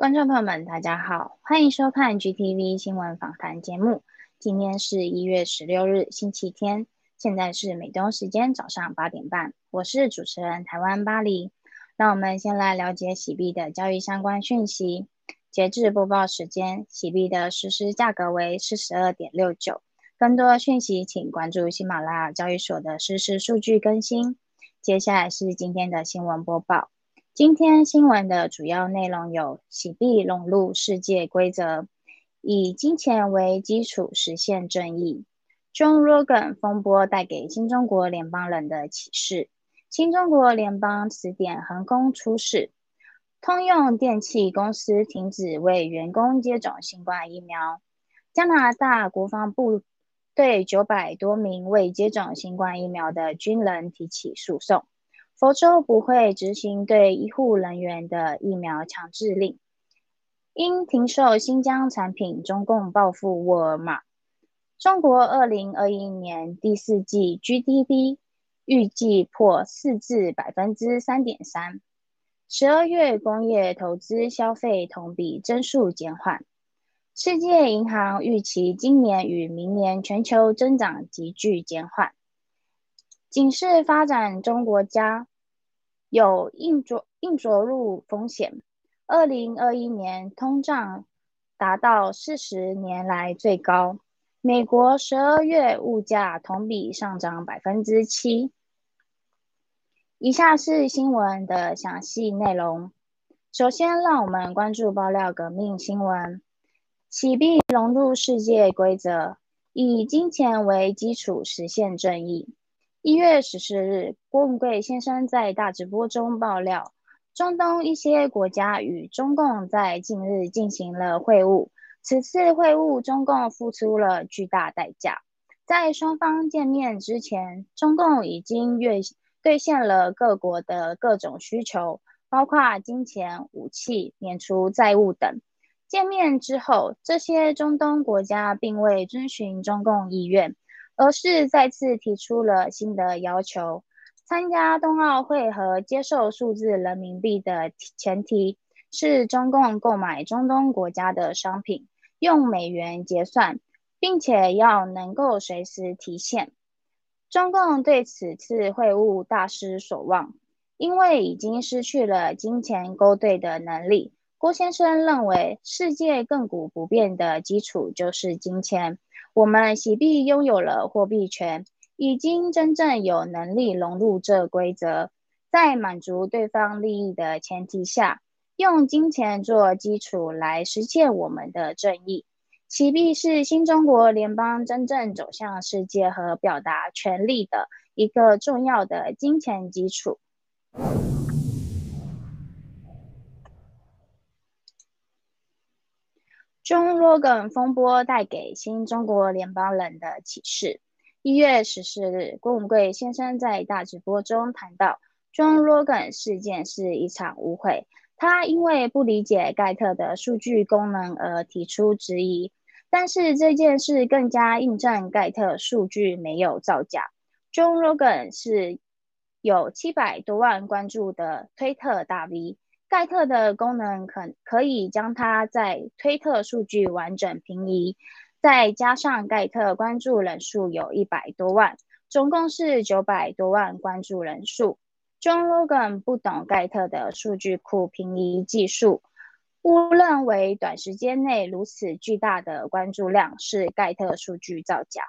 观众朋友们，大家好，欢迎收看 GTV 新闻访谈节目。今天是一月十六日，星期天，现在是美东时间早上八点半。我是主持人台湾巴黎。让我们先来了解喜币的交易相关讯息。截至播报时间，喜币的实时价格为四十二点六九。更多讯息，请关注喜马拉雅交易所的实时数据更新。接下来是今天的新闻播报。今天新闻的主要内容有：洗币融入世界规则，以金钱为基础实现正义。；John Rogan 风波带给新中国联邦人的启示；新中国联邦词典横空出世；通用电气公司停止为员工接种新冠疫苗；加拿大国防部对九百多名未接种新冠疫苗的军人提起诉讼。佛州不会执行对医护人员的疫苗强制令。因停售新疆产品，中共报复沃尔玛。中国二零二一年第四季 GDP 预计破四至百分之三点三。十二月工业投资消费同比增速减缓。世界银行预期今年与明年全球增长急剧减缓。警示发展中国家。有硬着硬着陆风险。二零二一年通胀达到四十年来最高。美国十二月物价同比上涨百分之七。以下是新闻的详细内容。首先，让我们关注爆料革命新闻：洗币融入世界规则，以金钱为基础实现正义。一月十四日，郭文贵先生在大直播中爆料，中东一些国家与中共在近日进行了会晤。此次会晤，中共付出了巨大代价。在双方见面之前，中共已经兑兑现了各国的各种需求，包括金钱、武器、免除债务等。见面之后，这些中东国家并未遵循中共意愿。而是再次提出了新的要求：参加冬奥会和接受数字人民币的前提是中共购买中东国家的商品用美元结算，并且要能够随时提现。中共对此次会晤大失所望，因为已经失去了金钱勾兑的能力。郭先生认为，世界亘古不变的基础就是金钱。我们洗币拥有了货币权，已经真正有能力融入这规则，在满足对方利益的前提下，用金钱做基础来实现我们的正义。喜必是新中国联邦真正走向世界和表达权力的一个重要的金钱基础。中罗根风波带给新中国联邦人的启示。一月十四日，郭文贵先生在大直播中谈到，中罗根事件是一场误会。他因为不理解盖特的数据功能而提出质疑，但是这件事更加印证盖特数据没有造假。John Logan 是有七百多万关注的推特大 V。盖特的功能可可以将它在推特数据完整平移，再加上盖特关注人数有一百多万，总共是九百多万关注人数。John Logan 不懂盖特的数据库平移技术，误认为短时间内如此巨大的关注量是盖特数据造假。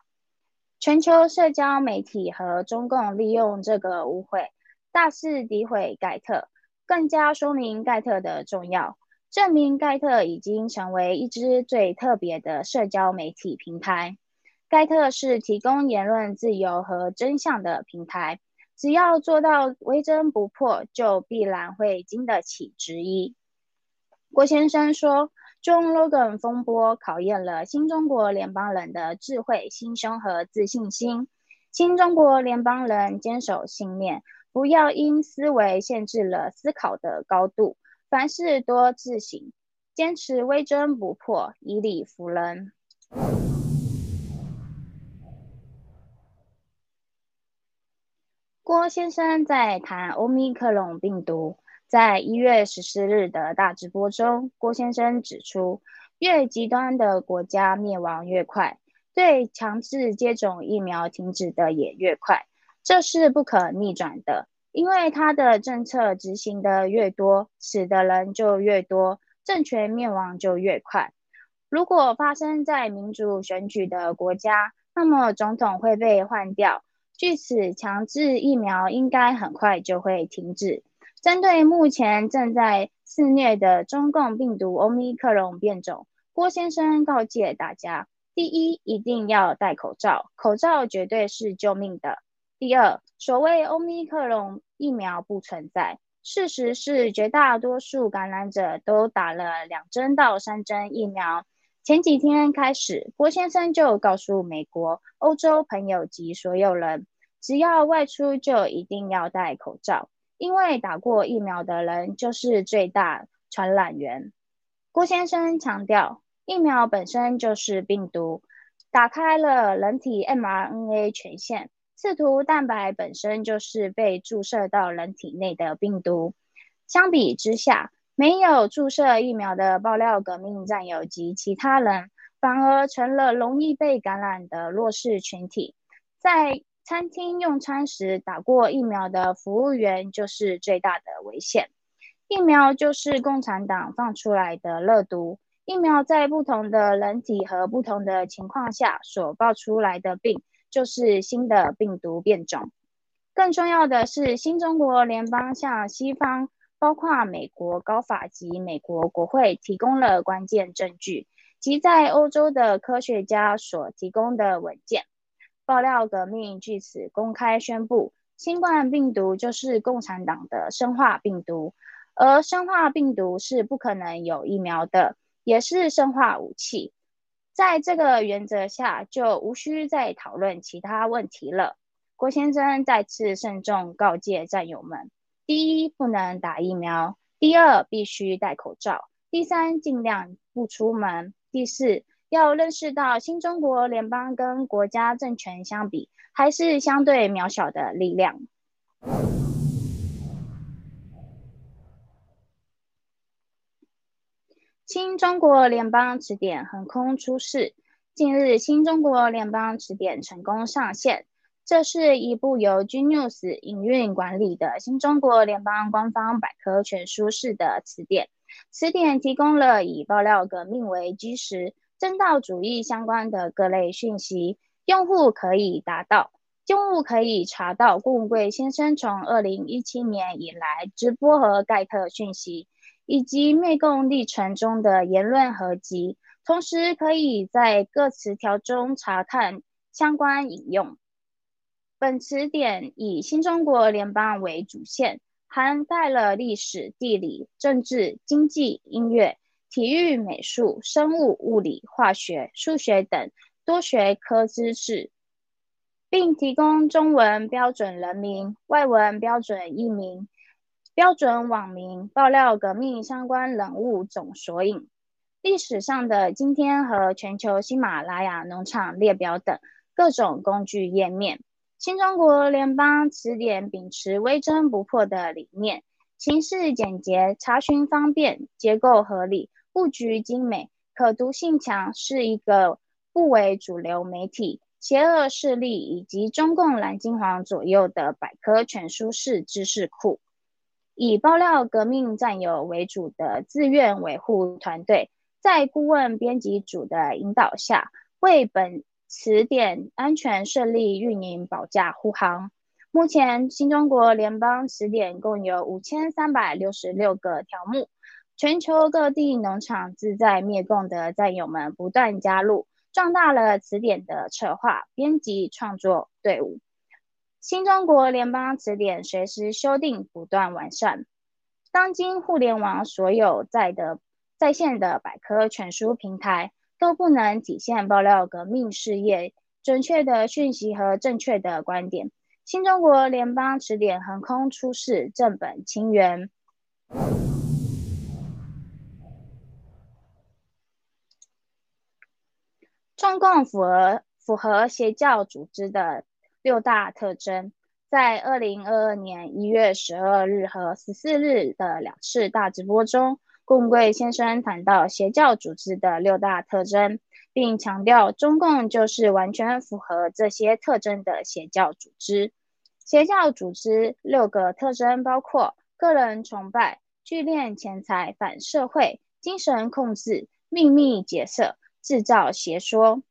全球社交媒体和中共利用这个误会，大肆诋毁盖特。更加说明盖特的重要，证明盖特已经成为一支最特别的社交媒体平台。盖特是提供言论自由和真相的平台，只要做到微针不破，就必然会经得起质疑。郭先生说：“中 Logan 风波考验了新中国联邦人的智慧、心胸和自信心。新中国联邦人坚守信念。”不要因思维限制了思考的高度，凡事多自省，坚持微针不破，以理服人。郭先生在谈欧米克隆病毒，在一月十四日的大直播中，郭先生指出，越极端的国家灭亡越快，对强制接种疫苗停止的也越快。这是不可逆转的，因为他的政策执行的越多，死的人就越多，政权灭亡就越快。如果发生在民主选举的国家，那么总统会被换掉，据此强制疫苗应该很快就会停止。针对目前正在肆虐的中共病毒欧米克戎变种，郭先生告诫大家：第一，一定要戴口罩，口罩绝对是救命的。第二，所谓欧米克戎疫苗不存在。事实是，绝大多数感染者都打了两针到三针疫苗。前几天开始，郭先生就告诉美国、欧洲朋友及所有人，只要外出就一定要戴口罩，因为打过疫苗的人就是最大传染源。郭先生强调，疫苗本身就是病毒，打开了人体 mRNA 权限。刺突蛋白本身就是被注射到人体内的病毒。相比之下，没有注射疫苗的爆料革命战友及其他人，反而成了容易被感染的弱势群体。在餐厅用餐时，打过疫苗的服务员就是最大的危险。疫苗就是共产党放出来的热毒。疫苗在不同的人体和不同的情况下所爆出来的病。就是新的病毒变种。更重要的是，新中国联邦向西方，包括美国高法及美国国会提供了关键证据，及在欧洲的科学家所提供的文件。爆料革命据此公开宣布，新冠病毒就是共产党的生化病毒，而生化病毒是不可能有疫苗的，也是生化武器。在这个原则下，就无需再讨论其他问题了。郭先生再次慎重告诫战友们：第一，不能打疫苗；第二，必须戴口罩；第三，尽量不出门；第四，要认识到新中国联邦跟国家政权相比，还是相对渺小的力量。新中国联邦词典横空出世。近日，新中国联邦词典成功上线。这是一部由 Genius 营运管理的新中国联邦官方百科全书式的词典。词典提供了以爆料革命为基石、正道主义相关的各类讯息。用户可以达到，用户可以查到顾文贵先生从二零一七年以来直播和盖特讯息。以及灭共历程中的言论合集，同时可以在各词条中查看相关引用。本词典以新中国联邦为主线，涵盖了历史、地理、政治、经济、音乐、体育、美术、生物、物理、化学、数学等多学科知识，并提供中文标准人名、外文标准译名、标准网名、爆料革命相关人物总索引、历史上的今天和全球喜马拉雅农场列表等各种工具页面。新中国联邦词典秉持微针不破的理念，形式简洁，查询方便，结构合理，布局精美，可读性强，是一个不为主流媒体、邪恶势力以及中共蓝金黄左右的百科全书式知识库。以爆料革命战友为主的自愿维护团队，在顾问编辑组的引导下，为本。词典安全顺利运营，保驾护航。目前，新中国联邦词典共有五千三百六十六个条目，全球各地农场自在灭共的战友们不断加入，壮大了词典的策划、编辑、创作队伍。新中国联邦词典随时修订，不断完善。当今互联网所有在的在线的百科全书平台。都不能体现爆料革命事业准确的讯息和正确的观点。新中国联邦词典横空出世，正本清源。中共符合符合邪教组织的六大特征，在二零二二年一月十二日和十四日的两次大直播中。共贵先生谈到邪教组织的六大特征，并强调中共就是完全符合这些特征的邪教组织。邪教组织六个特征包括个人崇拜、聚敛钱财、反社会、精神控制、秘密结社、制造邪说。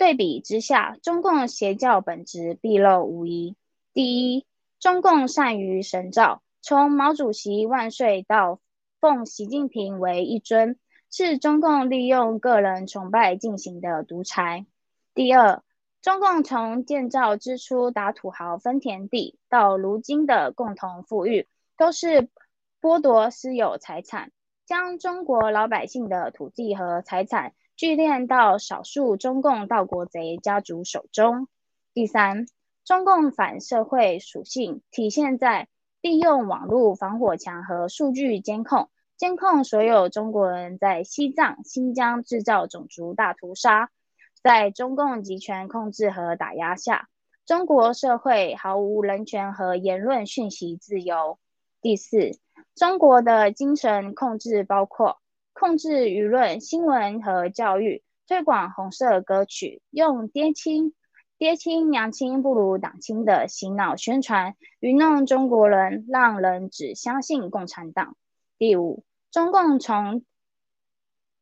对比之下，中共邪教本质毕露无遗。第一，中共善于神造，从毛主席万岁到。奉习近平为一尊，是中共利用个人崇拜进行的独裁。第二，中共从建造之初打土豪分田地，到如今的共同富裕，都是剥夺私有财产，将中国老百姓的土地和财产聚敛到少数中共盗国贼家族手中。第三，中共反社会属性体现在。利用网络防火墙和数据监控，监控所有中国人在西藏、新疆制造种族大屠杀。在中共集权控制和打压下，中国社会毫无人权和言论讯息自由。第四，中国的精神控制包括控制舆论、新闻和教育，推广红色歌曲，用爹亲。爹亲娘亲不如党亲的洗脑宣传，愚弄中国人，让人只相信共产党。第五，中共从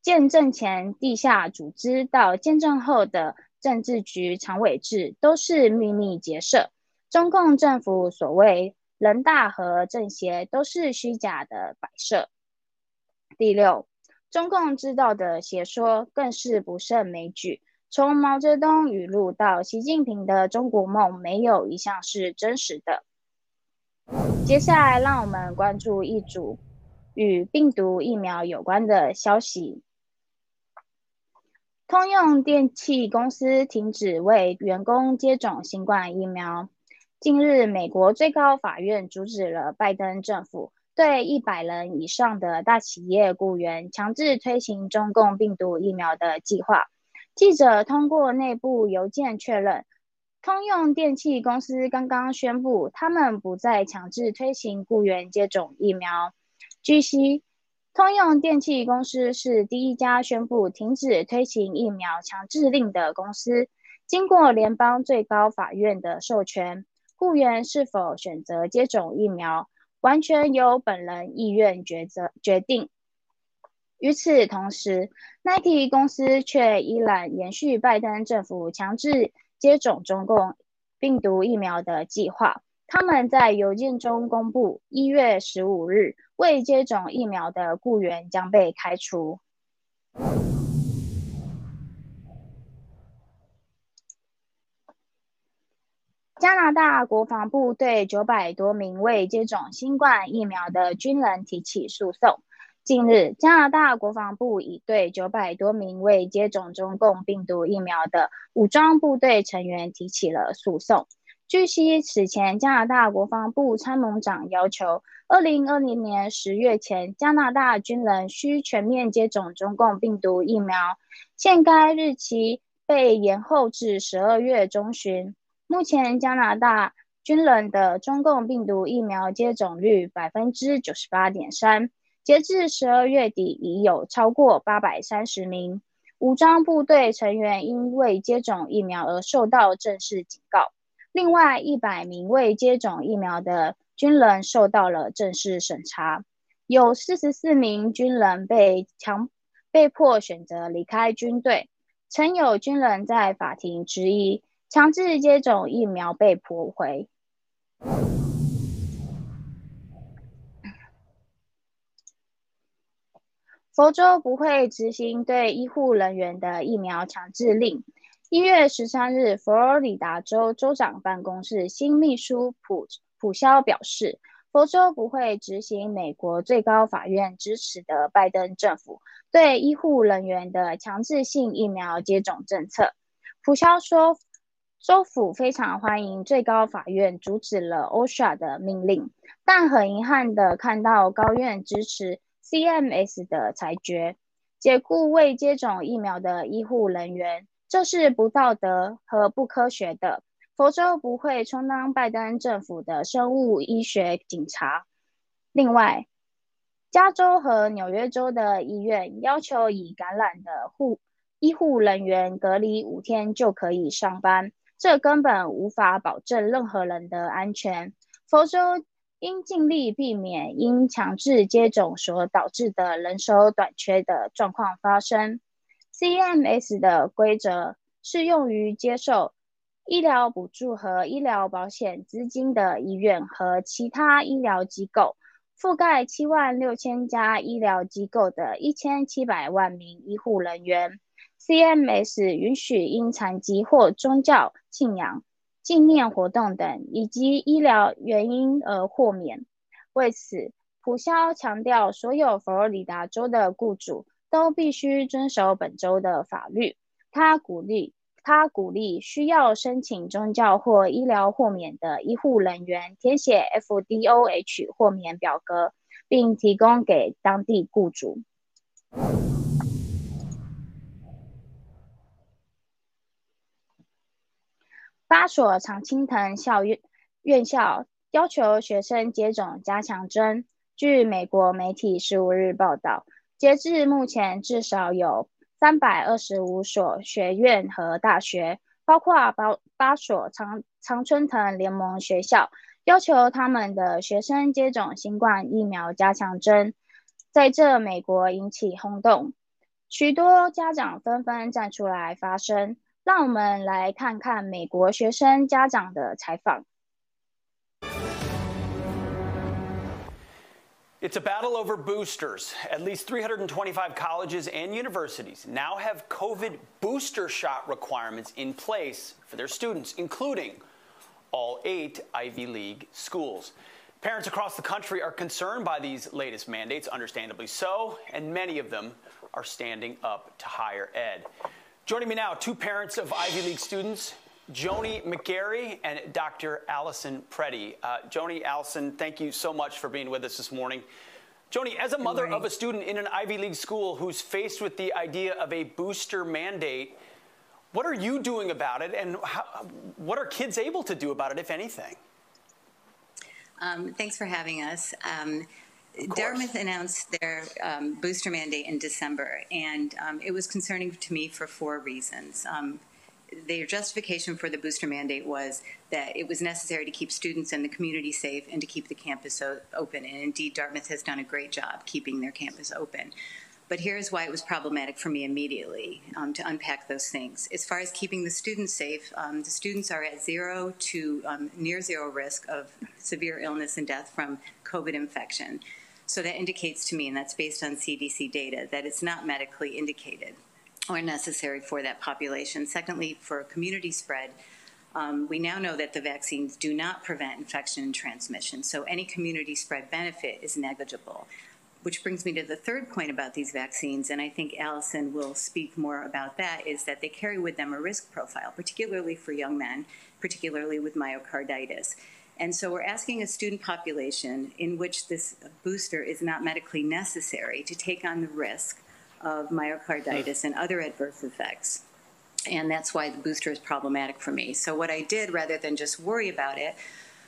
建政前地下组织到建政后的政治局常委制，都是秘密结社。中共政府所谓人大和政协，都是虚假的摆设。第六，中共知道的邪说更是不胜枚举。从毛泽东语录到习近平的中国梦，没有一项是真实的。接下来，让我们关注一组与病毒疫苗有关的消息：通用电气公司停止为员工接种新冠疫苗。近日，美国最高法院阻止了拜登政府对一百人以上的大企业雇员强制推行中共病毒疫苗的计划。记者通过内部邮件确认，通用电气公司刚刚宣布，他们不再强制推行雇员接种疫苗。据悉，通用电气公司是第一家宣布停止推行疫苗强制令的公司。经过联邦最高法院的授权，雇员是否选择接种疫苗，完全由本人意愿抉择决定。与此同时，Nike 公司却依然延续拜登政府强制接种中共病毒疫苗的计划。他们在邮件中公布，一月十五日未接种疫苗的雇员将被开除。加拿大国防部对九百多名未接种新冠疫苗的军人提起诉讼。近日，加拿大国防部已对九百多名未接种中共病毒疫苗的武装部队成员提起了诉讼。据悉，此前加拿大国防部参谋长要求，二零二零年十月前，加拿大军人需全面接种中共病毒疫苗，现该日期被延后至十二月中旬。目前，加拿大军人的中共病毒疫苗接种率百分之九十八点三，截至十二月底，已有超过八百三十名武装部队成员因未接种疫苗而受到正式警告。另外，一百名未接种疫苗的军人受到了正式审查，有四十四名军人被强被迫选择离开军队。曾有军人在法庭质疑。强制接种疫苗被驳回。佛州不会执行对医护人员的疫苗强制令。一月十三日，佛罗里达州州长办公室新秘书普普肖表示，佛州不会执行美国最高法院支持的拜登政府对医护人员的强制性疫苗接种政策。普肖说。州府非常欢迎最高法院阻止了 OSHA 的命令，但很遗憾的看到高院支持 CMS 的裁决，解雇未接种疫苗的医护人员，这是不道德和不科学的。佛州不会充当拜登政府的生物医学警察。另外，加州和纽约州的医院要求已感染的护医护人员隔离五天就可以上班。这根本无法保证任何人的安全。佛州应尽力避免因强制接种所导致的人手短缺的状况发生。CMS 的规则适用于接受医疗补助和医疗保险资金的医院和其他医疗机构，覆盖七万六千家医疗机构的一千七百万名医护人员。CMS 允许因残疾或宗教信仰、纪念活动等以及医疗原因而豁免。为此，普肖强调，所有佛罗里达州的雇主都必须遵守本州的法律。他鼓励他鼓励需要申请宗教或医疗豁免的医护人员填写 FDOH 豁免表格，并提供给当地雇主。八所常青藤校院院校要求学生接种加强针。据美国媒体十五日报道，截至目前，至少有三百二十五所学院和大学，包括八八所常常春藤联盟学校，要求他们的学生接种新冠疫苗加强针。在这美国引起轰动，许多家长纷纷站出来发声。让我们来看看美国学生家长的采访。It's a battle over boosters. At least 325 colleges and universities now have COVID booster shot requirements in place for their students, including all eight Ivy League schools. Parents across the country are concerned by these latest mandates, understandably so, and many of them are standing up to higher ed. Joining me now, two parents of Ivy League students, Joni McGarry and Dr. Allison Preddy. Uh, Joni, Allison, thank you so much for being with us this morning. Joni, as a mother of a student in an Ivy League school who's faced with the idea of a booster mandate, what are you doing about it, and how, what are kids able to do about it, if anything? Um, thanks for having us. Um, Dartmouth announced their um, booster mandate in December, and um, it was concerning to me for four reasons. Um, their justification for the booster mandate was that it was necessary to keep students and the community safe and to keep the campus open. And indeed, Dartmouth has done a great job keeping their campus open. But here's why it was problematic for me immediately um, to unpack those things. As far as keeping the students safe, um, the students are at zero to um, near zero risk of severe illness and death from COVID infection. So that indicates to me, and that's based on CDC data, that it's not medically indicated or necessary for that population. Secondly, for community spread, um, we now know that the vaccines do not prevent infection and transmission, so any community spread benefit is negligible. Which brings me to the third point about these vaccines, and I think Allison will speak more about that, is that they carry with them a risk profile, particularly for young men, particularly with myocarditis. And so we're asking a student population in which this booster is not medically necessary to take on the risk of myocarditis and other adverse effects. And that's why the booster is problematic for me. So what I did, rather than just worry about it,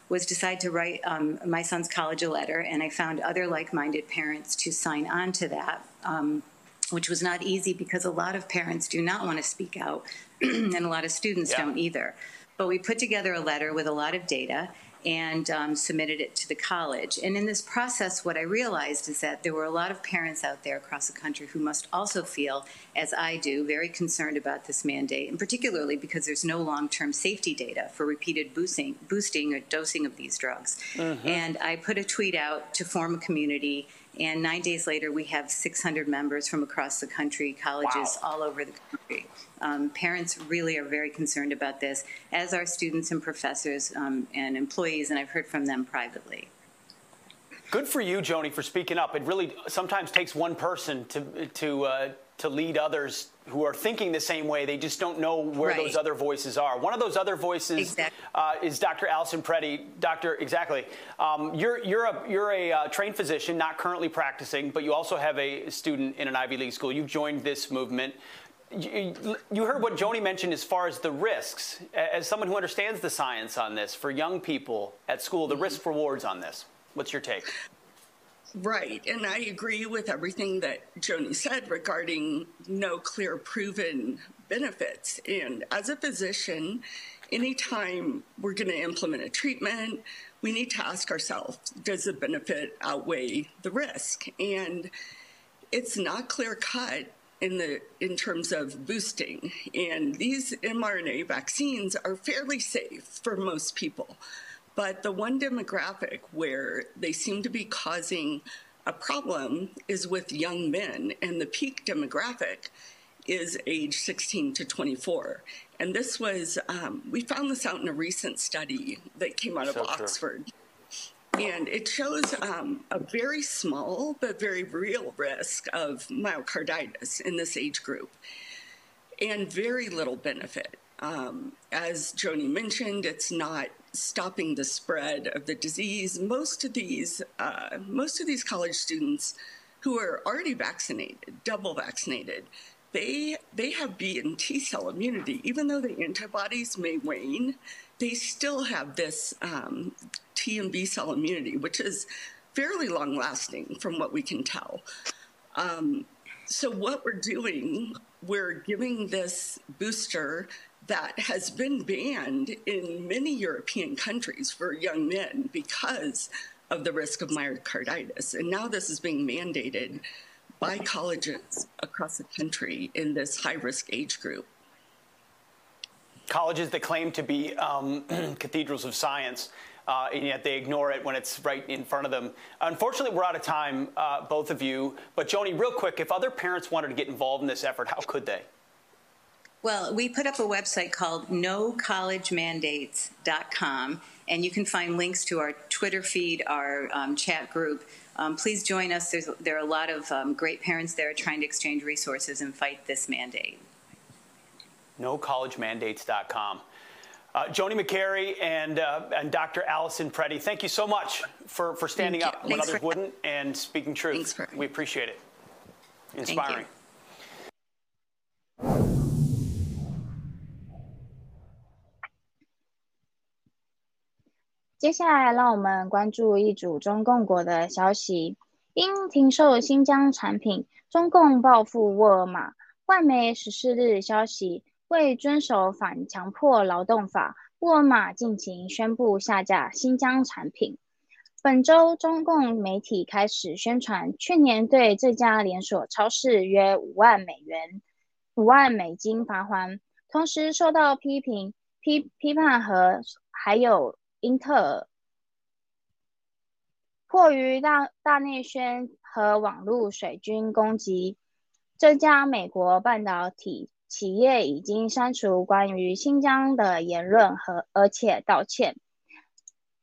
was decide to write um, my son's college a letter, and I found other like-minded parents to sign on to that, um, which was not easy because a lot of parents do not want to speak out, and a lot of students Yeah. don't either. But we put together a letter with a lot of data and um, submitted it to the college. And in this process, what I realized is that there were a lot of parents out there across the country who must also feel, as I do, very concerned about this mandate, and particularly because there's no long-term safety data for repeated boosting, boosting or dosing of these drugs. And I put a tweet out to form a community, and nine days later, we have 600 members from across the country, colleges all over the country. Um, parents really are very concerned about this, as are students and professors um, and employees, and I've heard from them privately. Good for you, Joni, for speaking up. It really sometimes takes one person to to uh, to lead others who are thinking the same way. They just don't know where Right. those other voices are. One of those other voices Exactly. uh, is Dr. Allison Preddy. Doctor, exactly. Um, you're you're a you're a uh, trained physician, not currently practicing, but you also have a student in an Ivy League school. You've joined this movement. You, you heard what Joni mentioned as far as the risks. As someone who understands the science on this, for young people at school, the risk rewards on this. What's your take? Right, and I agree with everything that Joni said regarding no clear proven benefits. And as a physician, anytime we're going to implement a treatment, we need to ask ourselves, does the benefit outweigh the risk? And it's not clear cut in the in terms of boosting. And these mRNA vaccines are fairly safe for most people. But the one demographic where they seem to be causing a problem is with young men, and the peak demographic is age 16 to 24. And this was, um, we found this out in a recent study that came out of So true. Oxford. And it shows um, a very small but very real risk of myocarditis in this age group and very little benefit. Um, as Joni mentioned, it's not stopping the spread of the disease. Most of these, uh, most of these college students who are already vaccinated, double vaccinated, they they have B and T cell immunity. Even though the antibodies may wane, they still have this um, T and B cell immunity, which is fairly long lasting from what we can tell. Um, so what we're doing, we're giving this booster that has been banned in many European countries for young men because of the risk of myocarditis. And now this is being mandated by colleges across the country in this high risk age group. colleges that claim to be um, cathedrals of science, uh, and yet they ignore it when it's right in front of them. Unfortunately, we're out of time, uh, both of you. But Joni, real quick, if other parents wanted to get involved in this effort, how could they? Well, we put up a website called nocollegemandates.com, and you can find links to our Twitter feed, our um, chat group. Um, please join us. There's, there are a lot of um, great parents there trying to exchange resources and fight this mandate. NoCollegeMandates.com. Uh, Joni McCary and, uh, and Dr. Allison Preddy, thank you so much for, for standing up when others wouldn't and speaking truth. We appreciate it. Inspiring. 接下来，让我们关注一组中共国的消息。因停售新疆产品，中共报复沃尔玛。外媒十四日消息，为遵守反强迫劳动法，沃尔玛近期宣布下架新疆产品。本周，中共媒体开始宣传，去年对这家连锁超市约五万美元、五万美金罚款，同时受到批评、批批判和还有英特尔迫于大大内宣和网络水军攻击，这家美国半导体企业已经删除关于新疆的言论和而且道歉。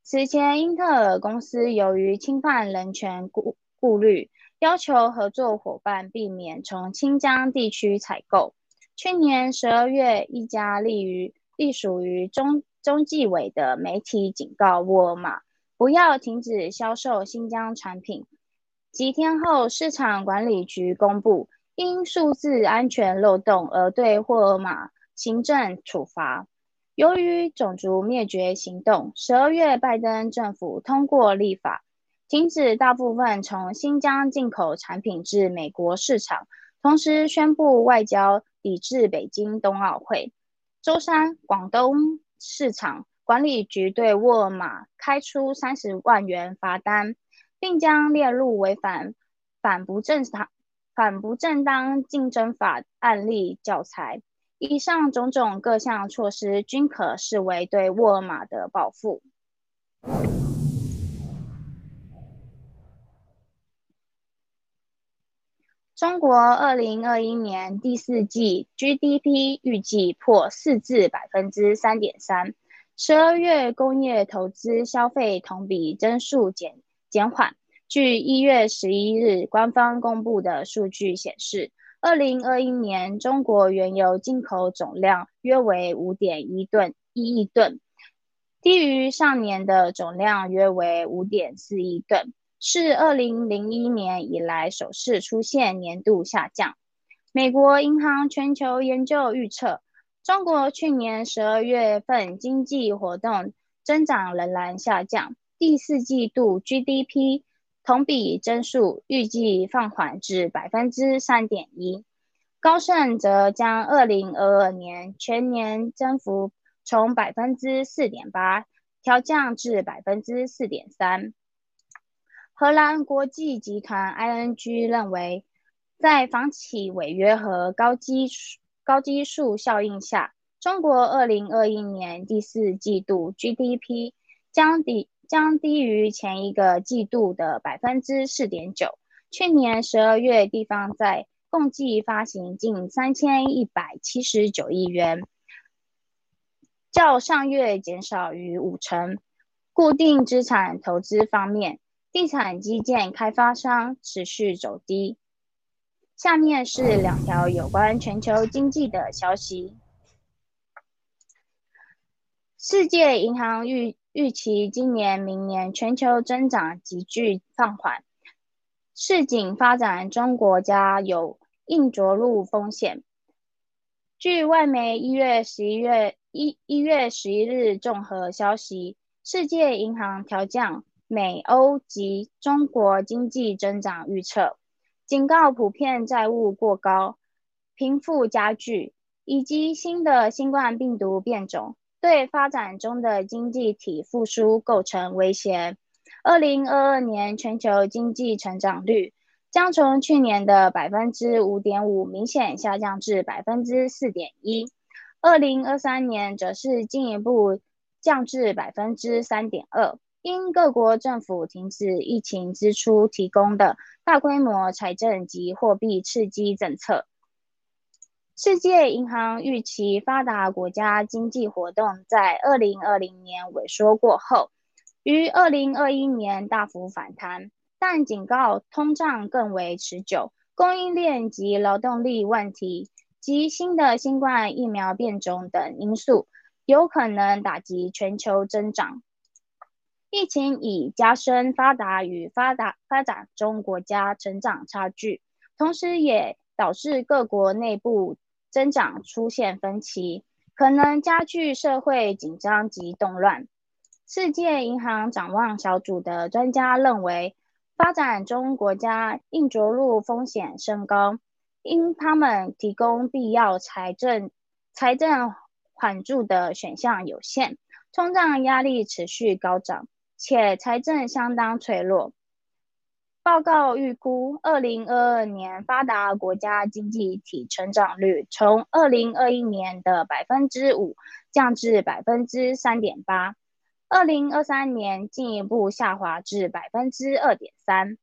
此前，英特尔公司由于侵犯人权顾顾虑，要求合作伙伴避免从新疆地区采购。去年十二月，一家立于隶属于中中纪委的媒体警告沃尔玛，不要停止销售新疆产品。几天后，市场管理局公布因数字安全漏洞而对沃尔玛行政处罚。由于种族灭绝行动，十二月拜登政府通过立法，停止大部分从新疆进口产品至美国市场，同时宣布外交。抵制北京冬奥会。周三，广东市场管理局对沃尔玛开出三十万元罚单，并将列入违反反不正常反不正当竞争法案例教材。以上种种各项措施均可视为对沃尔玛的报复。中国二零二一年第四季 GDP 预计破四至百分之三点三。十二月工业投资消费同比增速减减缓。据一月十一日官方公布的数据显示，二零二一年中国原油进口总量约为五点一吨一亿吨，低于上年的总量约为五点四亿吨。是二零零一年以来首次出现年度下降。美国银行全球研究预测，中国去年十二月份经济活动增长仍然下降，第四季度 GDP 同比增速预计放缓至百分之三点一。高盛则将二零二二年全年增幅从百分之四点八调降至百分之四点三。荷兰国际集团 ING 认为，在房企违约和高基数高基数效应下，中国2021年第四季度 GDP 将低将低于前一个季度的百分之四点九。去年十二月，地方债共计发行近三千一百七十九亿元，较上月减少逾五成。固定资产投资方面。地产基建开发商持续走低。下面是两条有关全球经济的消息。世界银行预预期今年、明年全球增长急剧放缓，市井发展中国家有硬着陆风险。据外媒一月十一月一一月十一日综合消息，世界银行调降。美欧及中国经济增长预测，警告普遍债务过高、贫富加剧以及新的新冠病毒变种对发展中的经济体复苏构成威胁。二零二二年全球经济成长率将从去年的百分之五点五明显下降至百分之四点一，二零二三年则是进一步降至百分之三点二。因各国政府停止疫情支出提供的大规模财政及货币刺激政策，世界银行预期发达国家经济活动在二零二零年萎缩过后，于二零二一年大幅反弹，但警告通胀更为持久，供应链及劳动力问题及新的新冠疫苗变种等因素有可能打击全球增长。疫情已加深发达与发达发展中国家成长差距，同时也导致各国内部增长出现分歧，可能加剧社会紧张及动乱。世界银行展望小组的专家认为，发展中国家硬着陆风险升高，因他们提供必要财政财政缓助的选项有限，通胀压力持续高涨。且财政相当脆弱。报告预估，二零二二年发达国家经济体成长率从二零二一年的百分之五降至百分之三点八。二零二三年进一步下滑至百分之二点三。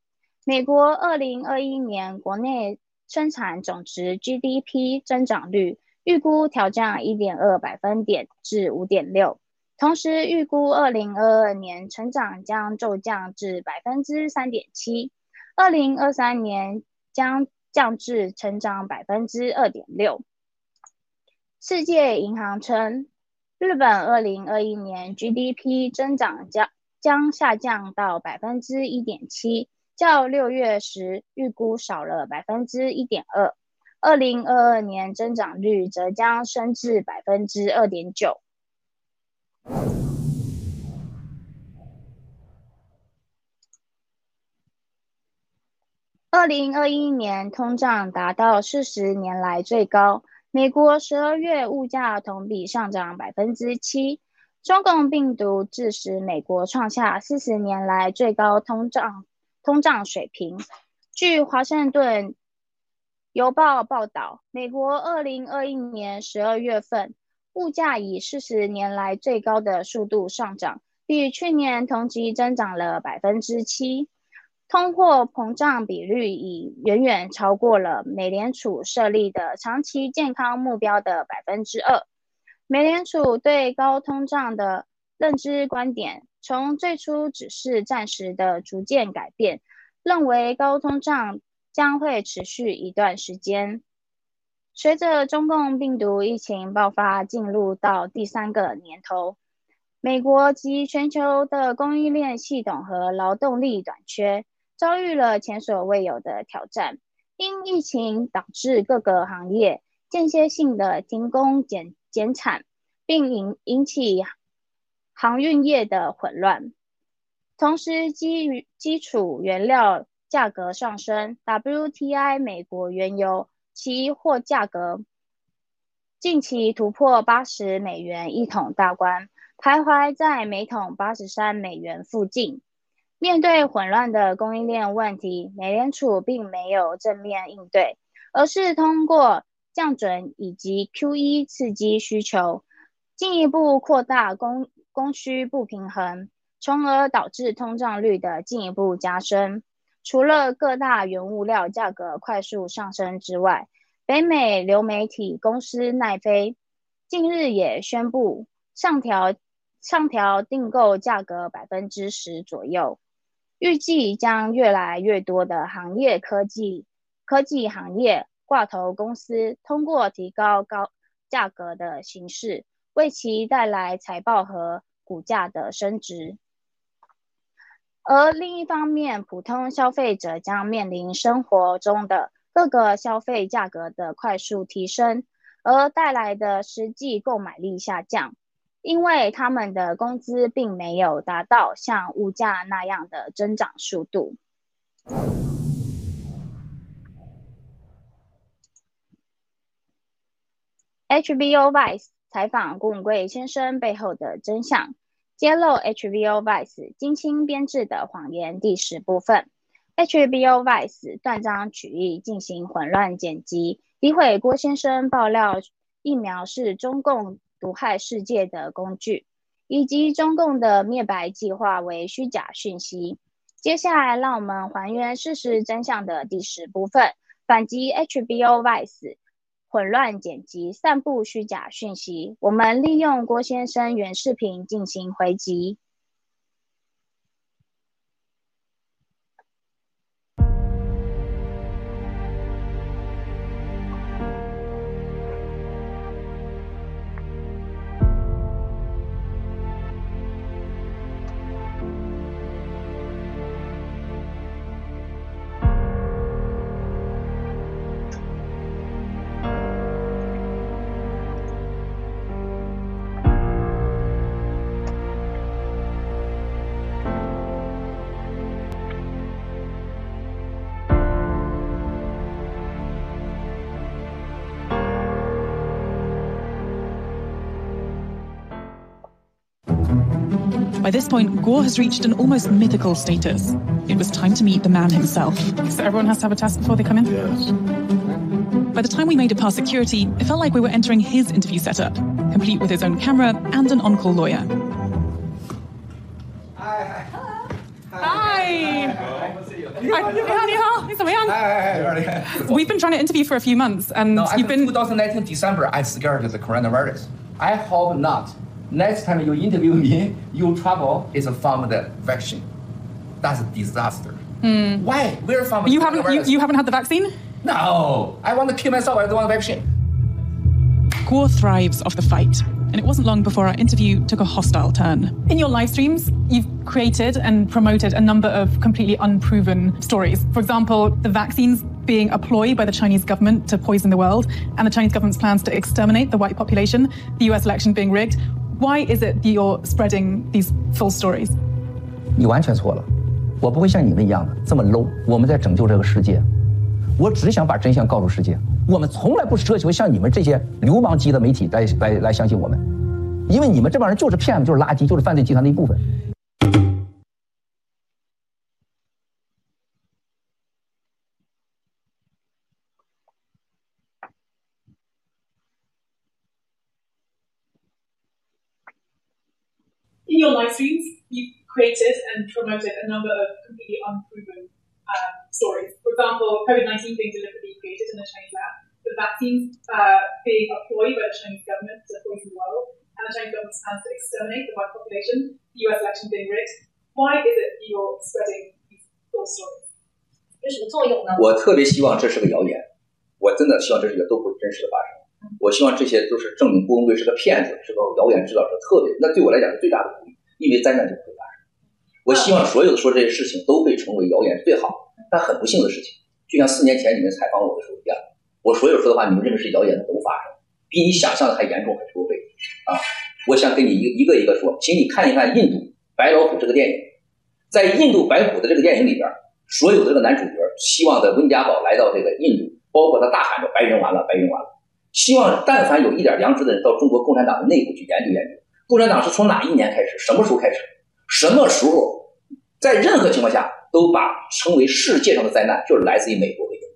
美国二零二一年国内生产总值 GDP 增长率预估调降一点二百分点至五点六，同时预估二零二二年成长将骤降至百分之三点七，二零二三年将降至成长百分之二点六。世界银行称，日本二零二一年 GDP 增长将将下降到百分之一点七。较六月时预估少了百分之一点二，二零二二年增长率则将升至百分之二点九。二零二一年通胀达到四十年来最高，美国十二月物价同比上涨百分之七，中共病毒致使美国创下四十年来最高通胀。通胀水平。据华盛顿邮报报道，美国二零二一年十二月份物价以四十年来最高的速度上涨，比去年同期增长了百分之七。通货膨胀比率已远远超过了美联储设立的长期健康目标的百分之二。美联储对高通胀的认知观点。从最初只是暂时的，逐渐改变，认为高通胀将会持续一段时间。随着中共病毒疫情爆发，进入到第三个年头，美国及全球的供应链系统和劳动力短缺，遭遇了前所未有的挑战。因疫情导致各个行业间歇性的停工减减产，并引引起。航运业的混乱，同时基于基础原料价格上升，WTI 美国原油期货价格近期突破八十美元一桶大关，徘徊在每桶八十三美元附近。面对混乱的供应链问题，美联储并没有正面应对，而是通过降准以及 QE 刺激需求，进一步扩大供。供需不平衡，从而导致通胀率的进一步加深。除了各大原物料价格快速上升之外，北美流媒体公司奈飞近日也宣布上调上调订购价格百分之十左右，预计将越来越多的行业科技科技行业挂头公司通过提高高价格的形式。为其带来财报和股价的升值，而另一方面，普通消费者将面临生活中的各个消费价格的快速提升，而带来的实际购买力下降，因为他们的工资并没有达到像物价那样的增长速度。HBO Vice。采访顾贵先生背后的真相，揭露 HBO Vice 精心编制的谎言。第十部分，HBO Vice 断章取义进行混乱剪辑，诋毁郭先生爆料疫苗是中共毒害世界的工具，以及中共的灭白计划为虚假讯息。接下来，让我们还原事实真相的第十部分，反击 HBO Vice。混乱剪辑、散布虚假讯息。我们利用郭先生原视频进行回击。By this point, Gore has reached an almost mythical status. It was time to meet the man himself. So everyone has to have a test before they come in? Yes. By the time we made it past security, it felt like we were entering his interview setup, complete with his own camera and an on-call lawyer. Hi. Hi. Hi. We've been trying to interview for a few months, and no, you've been. 2019 December, I scared the coronavirus. I hope not. Next time you interview me, you trouble is from the vaccine. That's a disaster. Hmm. Why? We're from. You haven't. You, you haven't had the vaccine. No, I want to kill myself. I don't want vaccine. Guo thrives off the fight. And it wasn't long before our interview took a hostile turn. In your live streams, you've created and promoted a number of completely unproven stories. For example, the vaccines being a ploy by the Chinese government to poison the world, and the Chinese government's plans to exterminate the white population, the US election being rigged. Why is it that you're spreading these false stories? 你完全错了，我不会像你们一样的这么 low。我们在拯救这个世界，我只想把真相告诉世界。我们从来不奢求像你们这些流氓级的媒体来来来相信我们，因为你们这帮人就是骗子，就是垃圾，就是犯罪集团的一部分。In your live streams, you've created and promoted a number of completely unproven um, stories. For example, COVID 19 being deliberately created in a Chinese lab, the vaccines uh, being a ploy by the Chinese government to poison the world, and the Chinese government's plans to exterminate the white population, the US election being rigged. Why is it you're spreading these false stories? 有什么作用呢？我特别希望这是个谣言，我真的希望这是一个都不真实的发生。我希望这些都是证明郭文贵是个骗子，是个谣言制造者，特别那对我来讲是最大的鼓励， 因为灾难就不会发生。我希望所有说这些事情都被成为谣言是最好，但很不幸的事情，就像四年前你们采访我的时候一样，我所有说的话你们认为是谣言的都发生，比你想象的还严重很多倍啊！我想跟你一一个一个说，请你看一看印度《白老虎》这个电影，在印度白虎的这个电影里边，所有的这个男主角希望的温家宝来到这个印度，包括他大喊着“白人完了，白人完了”，希望但凡有一点良知的人到中国共产党的内部去研究研究，共产党是从哪一年开始，什么时候开始，什么时候，在任何情况下都把称为世界上的灾难就是来自于美国和英国，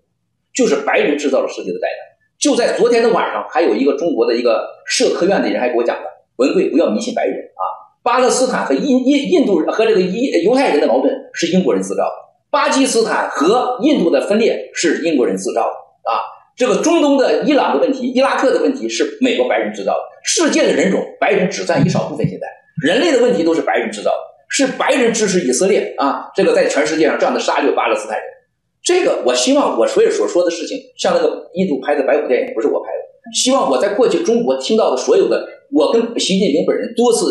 就是白人制造了世界的灾难。就在昨天的晚上，还有一个中国的一个社科院的人还给我讲的，文贵不要迷信白人啊，巴勒斯坦和印印印度和这个印犹太人的矛盾是英国人制造的，巴基斯坦和印度的分裂是英国人制造的啊，这个中东的伊朗的问题、伊拉克的问题是美国白人制造的，世界的人种白人只占一少部分，现在人类的问题都是白人制造的，是白人支持以色列啊，这个在全世界上这样的杀戮巴勒斯坦人。这个我希望我所有所说的事情，像那个印度拍的白虎电影不是我拍的，希望我在过去中国听到的所有的，我跟习近平本人多次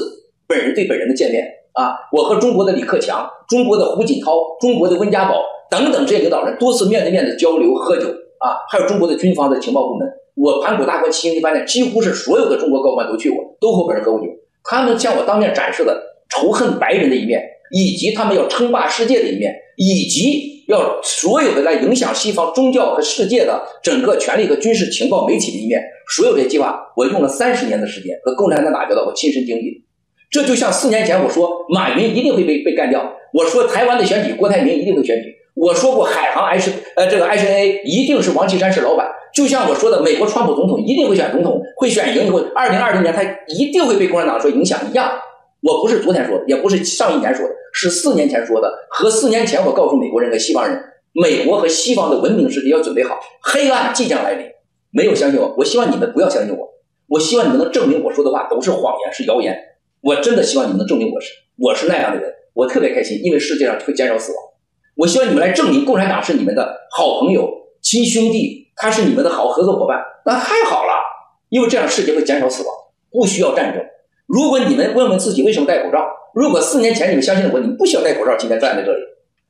本人对本人的见面啊，我和中国的李克强、中国的胡锦涛、中国的温家宝等等这些领导人多次面对面的交流喝酒啊，还有中国的军方的情报部门，我盘古大观七星级饭店几乎是所有的中国高官都去过，都和本人喝过酒，他们向我当面展示了仇恨白人的一面，以及他们要称霸世界的一面，以及要所有的来影响西方宗教和世界的整个权力和军事情报媒体的一面，所有这些计划，我用了三十年的时间和共产党打交道，我亲身经历。这就像四年前我说马云一定会被被干掉，我说台湾的选举郭台铭一定会选举，我说过海航 H 呃这个 HNA 一定是王岐山是老板，就像我说的美国川普总统一定会选总统，会选赢以后，二零二零年他一定会被共产党所影响一样。我不是昨天说的，也不是上一年说的，是四年前说的。和四年前我告诉美国人和西方人，美国和西方的文明世界要准备好，黑暗即将来临。没有相信我，我希望你们不要相信我，我希望你们能证明我说的话都是谎言，是谣言。我真的希望你们能证明我是我是那样的人，我特别开心，因为世界上会减少死亡。我希望你们来证明共产党是你们的好朋友、亲兄弟，他是你们的好合作伙伴，那太好了，因为这样世界会减少死亡，不需要战争。如果你们问问自己为什么戴口罩，如果四年前你们相信我，你们不需要戴口罩，今天站在这里，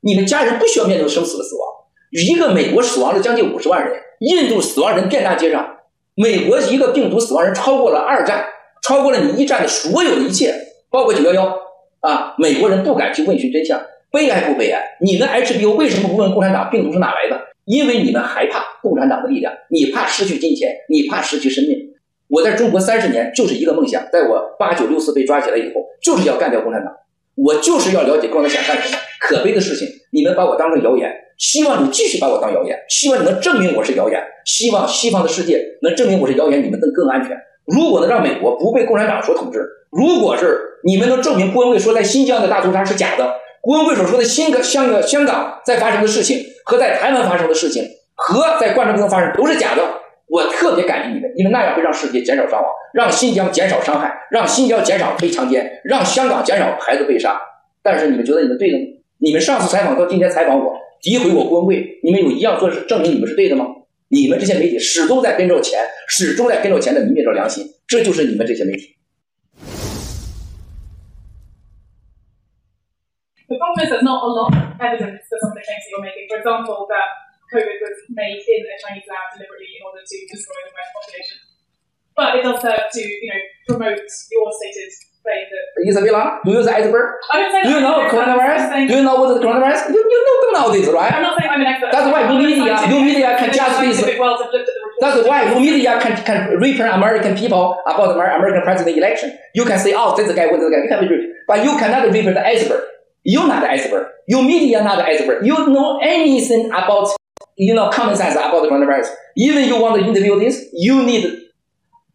你们家人不需要面对生死的死亡。一个美国死亡了将近五十万人，印度死亡人遍大街上，美国一个病毒死亡人超过了二战，超过了你一战的所有的一切，包括九幺幺啊，美国人不敢去问询真相，悲哀不悲哀？你们 HBO 为什么不问共产党病毒是哪来的？因为你们害怕共产党的力量，你怕失去金钱，你怕失去生命。我在中国三十年就是一个梦想，在我八九六四被抓起来以后，就是要干掉共产党，我就是要了解共产党想干什么。可悲的事情，你们把我当成谣言，希望你继续把我当谣言，希望你能证明我是谣言，希望西方的世界能证明我是谣言，你们能更安全。如果能让美国不被共产党所统治，如果是你们能证明郭文贵说在新疆的大屠杀是假的，郭文贵所说的新个香港香港在发生的事情和在台湾发生的事情和在冠状病毒发生都是假的。我特别感激你们，因为那样会让世界减少伤亡，让新疆减少伤害，让新疆减少被强奸，让香港减少孩子被杀。但是你们觉得你们对的吗？你们上次采访到今天采访我，诋毁我郭文贵，你们有一样做是证明你们是对的吗？你们这些媒体始终在跟着钱，始终在跟着钱的泯灭着良心，这就是你们这些媒体。Problem is there's not a lot of evidence for some of the claims that you're making. For example, that COVID was made in a Chinese lab deliberately in order to destroy the West population. But it does serve to, you know, promote your stated claim that. Isabella, do you use iceberg? I don't say Do you know coronavirus? Do you know what is coronavirus? You, you know about this, right? I'm not saying I'm an expert. That's why new media- new media can just be- scientific world have looked at the report. That's why the media can, can reprint American people about the American president election. You can say, oh, this guy, what this guy. You can reprint. But you cannot reprint the iceberg. You're not the iceberg. Your media not the iceberg. You know anything about, you know, common sense about the coronavirus. Even you want to interview this, you need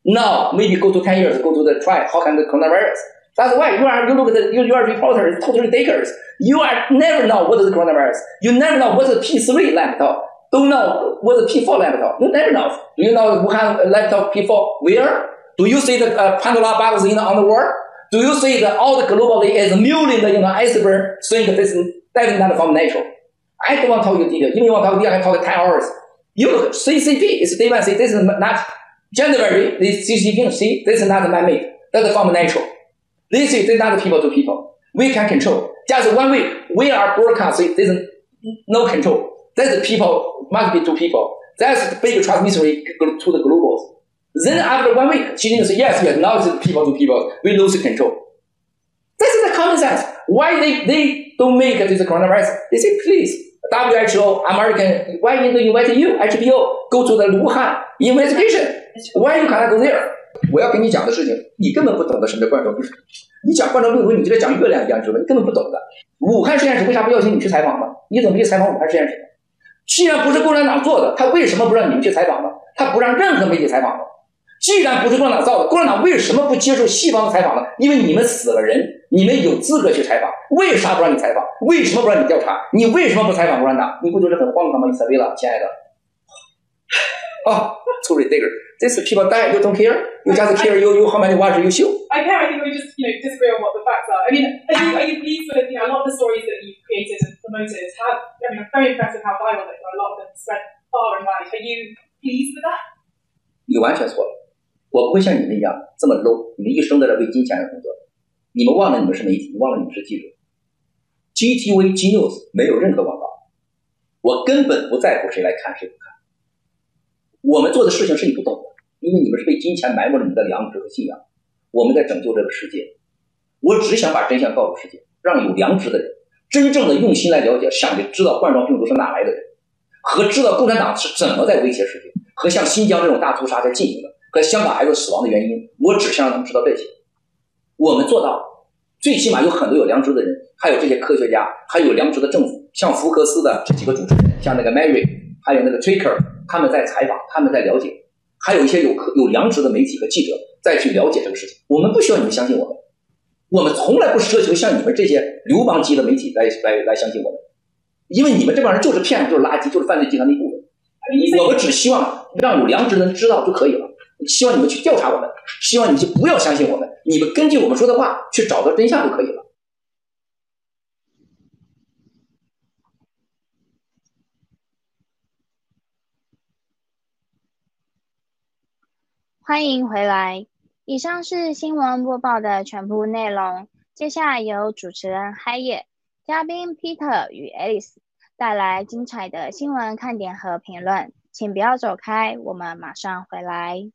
now maybe go to 10 years, go to the try, how can the coronavirus? That's why you are, you look at the, you, you are reporter, it's totally ridiculous. You are never know what is the coronavirus. You never know what is the P3 laptop. Don't know what is P4 laptop. You never know. Do you know Wuhan laptop P4 where? Do you see the uh, Pandora box in the underworld? Do you see that all the globally is million you know, iceberg think this is definitely not from natural? I don't want to tell you detail. You want to talk detail, I talk 10 hours. You look, CCP is one, say this is not January, this CCP, see, this is not man-made. That's from natural. This is not people to people. We can control. Just one week, we are broadcasting, there's no control. That's people, must be to people. That's the big transmission to the globals. Then after one week, Xi Jinping says, yes, yes, now it's people to people. We lose control. This is the common sense. Why they, they don't make this coronavirus? They say, please, WHO, American, why didn't they invite you, HBO, go to the Wuhan investigation? Why you cannot go there? 我要跟你讲的事情，你根本不懂得什么叫冠状病毒。你讲冠状病毒，你就在讲月亮一样知道吗，你根本不懂的。武汉实验室为啥不邀请你去采访呢？你怎么去采访武汉实验室？既然不是共产党做的，他为什么不让你们去采访呢？他不让任何媒体采访呢？既然不是共产党造的，共产党为什么不接受西方的采访呢？因为你们死了人，你们有资格去采访，为啥不让你采访？为什么不让你调查？你为什么不采访共产党？你不觉得很荒唐吗？伊莎贝拉，亲爱的。哦、oh,，too ridiculous. This people die, you don't care. You just care you you how many watch you show. I care. I think we just you know disagree on what the facts are. I mean, are you, are you pleased with you know a lot of the stories that you've created and promoted? Have I mean, I'm very impressed with how viral they were. A lot of them spread far and wide. Are you pleased with that? 你完全错了，我不会像你们一样这么 low。你们一生在这为金钱而工作，你们忘了你们是媒体，你忘了你们是记者。GTV G News 没有任何广告，我根本不在乎谁来看谁不看。我们做的事情是你不懂的，因为你们是被金钱埋没了你们的良知和信仰。我们在拯救这个世界，我只想把真相告诉世界，让有良知的人真正的用心来了解，想知道冠状病毒是哪来的人，和知道共产党是怎么在威胁世界，和像新疆这种大屠杀在进行的，和香港孩子死亡的原因，我只想让他们知道这些。我们做到了，最起码有很多有良知的人，还有这些科学家，还有良知的政府，像福克斯的这几个主持人，像那个 Mary，还有那个 Tricker，他们在采访，他们在了解，还有一些有科有良知的媒体和记者再去了解这个事情。我们不需要你们相信我们，我们从来不奢求像你们这些流氓级的媒体来来来相信我们，因为你们这帮人就是骗子，就是垃圾，就是犯罪集团的一部分。我们只希望让有良知的人知道就可以了。希望你们去调查我们，希望你们就不要相信我们，你们根据我们说的话去找到真相就可以了。欢迎回来，以上是新闻播报的全部内容。接下来由主持人嗨野、嘉宾 Peter 与 Alice 带来精彩的新闻看点和评论，请不要走开，我们马上回来。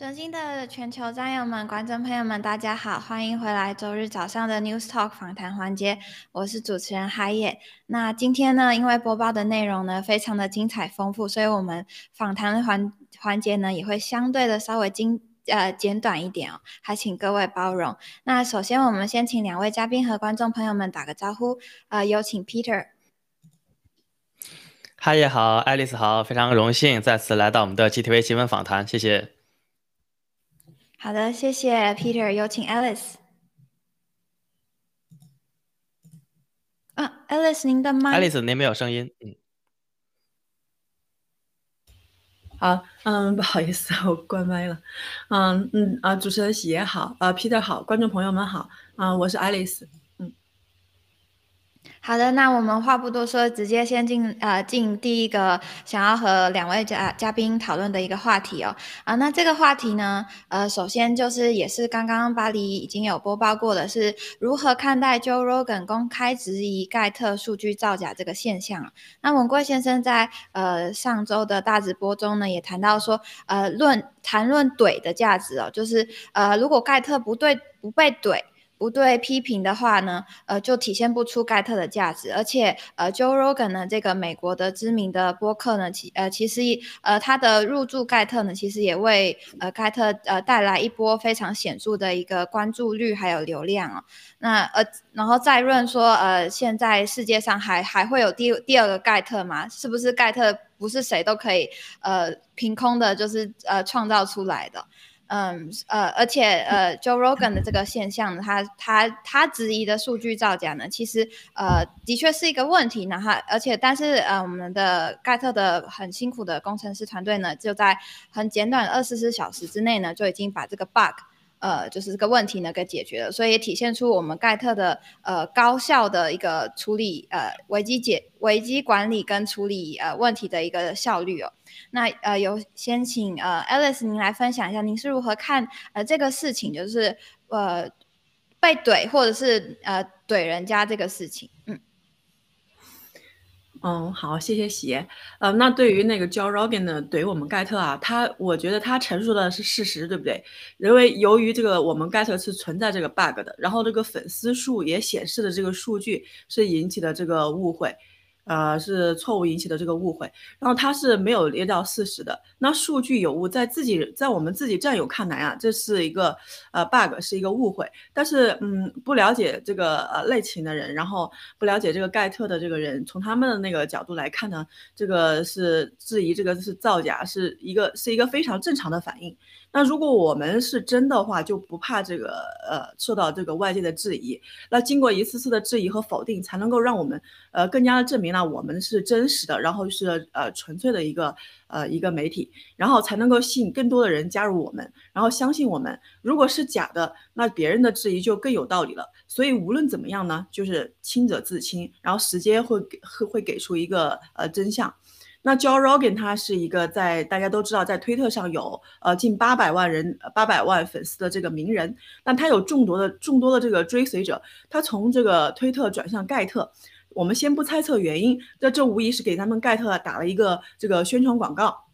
尊敬的全球战友们、观众朋友们，大家好，欢迎回来周日早上的 News Talk 访谈环节，我是主持人海野。那今天呢，因为播报的内容呢非常的精彩丰富，所以我们访谈环环节呢，也会相对的稍微精呃简短一点哦，还请各位包容。那首先，我们先请两位嘉宾和观众朋友们打个招呼。呃，有请 Peter。嗨，也好，爱丽丝好，非常荣幸再次来到我们的 GTV 新闻访谈，谢谢。好的，谢谢 Peter，有请 Alice。啊，Alice，您的麦。Alice，您没有声音，嗯。好，嗯，不好意思，我关麦了。嗯嗯啊，主持人喜爷好，啊，Peter 好，观众朋友们好，啊，我是 Alice。好的，那我们话不多说，直接先进呃进第一个想要和两位嘉嘉宾讨论的一个话题哦啊，那这个话题呢，呃，首先就是也是刚刚巴黎已经有播报过的，是如何看待 Joe Rogan 公开质疑盖特数据造假这个现象？那文贵先生在呃上周的大直播中呢，也谈到说，呃，论谈论怼的价值哦，就是呃，如果盖特不对不被怼。不对批评的话呢，呃，就体现不出盖特的价值。而且，呃，Joe Rogan 呢，这个美国的知名的播客呢，其呃，其实呃，他的入驻盖特呢，其实也为呃盖特呃带来一波非常显著的一个关注率还有流量哦。那呃，然后再论说，呃，现在世界上还还会有第第二个盖特吗？是不是盖特不是谁都可以呃凭空的，就是呃创造出来的？嗯呃，而且呃，Joe Rogan 的这个现象，他他他质疑的数据造假呢，其实呃的确是一个问题。然后，而且但是呃，我们的盖特的很辛苦的工程师团队呢，就在很简短二十四小时之内呢，就已经把这个 bug 呃就是这个问题呢给解决了。所以也体现出我们盖特的呃高效的一个处理呃危机解危机管理跟处理呃问题的一个效率哦。那呃，有先请呃，Alice 您来分享一下，您是如何看呃这个事情，就是呃被怼或者是呃怼人家这个事情，嗯嗯，好，谢谢喜。呃，那对于那个 Joe Rogan 的怼我们盖特啊，他我觉得他陈述的是事实，对不对？因为由于这个我们盖特是存在这个 bug 的，然后这个粉丝数也显示的这个数据是引起的这个误会。呃，是错误引起的这个误会，然后他是没有列到事实的。那数据有误，在自己在我们自己战友看来啊，这是一个呃 bug，是一个误会。但是嗯，不了解这个呃内情的人，然后不了解这个盖特的这个人，从他们的那个角度来看呢，这个是质疑，这个是造假，是一个是一个非常正常的反应。那如果我们是真的话，就不怕这个呃受到这个外界的质疑。那经过一次次的质疑和否定，才能够让我们呃更加的证明了我们是真实的，然后是呃纯粹的一个呃一个媒体，然后才能够吸引更多的人加入我们，然后相信我们。如果是假的，那别人的质疑就更有道理了。所以无论怎么样呢，就是清者自清，然后时间会给会会给出一个呃真相。那 Joe Rogan 他是一个在大家都知道，在推特上有呃近八百万人、八百万粉丝的这个名人，但他有众多的众多的这个追随者。他从这个推特转向盖特，我们先不猜测原因，这这无疑是给他们盖特打了一个这个宣传广告。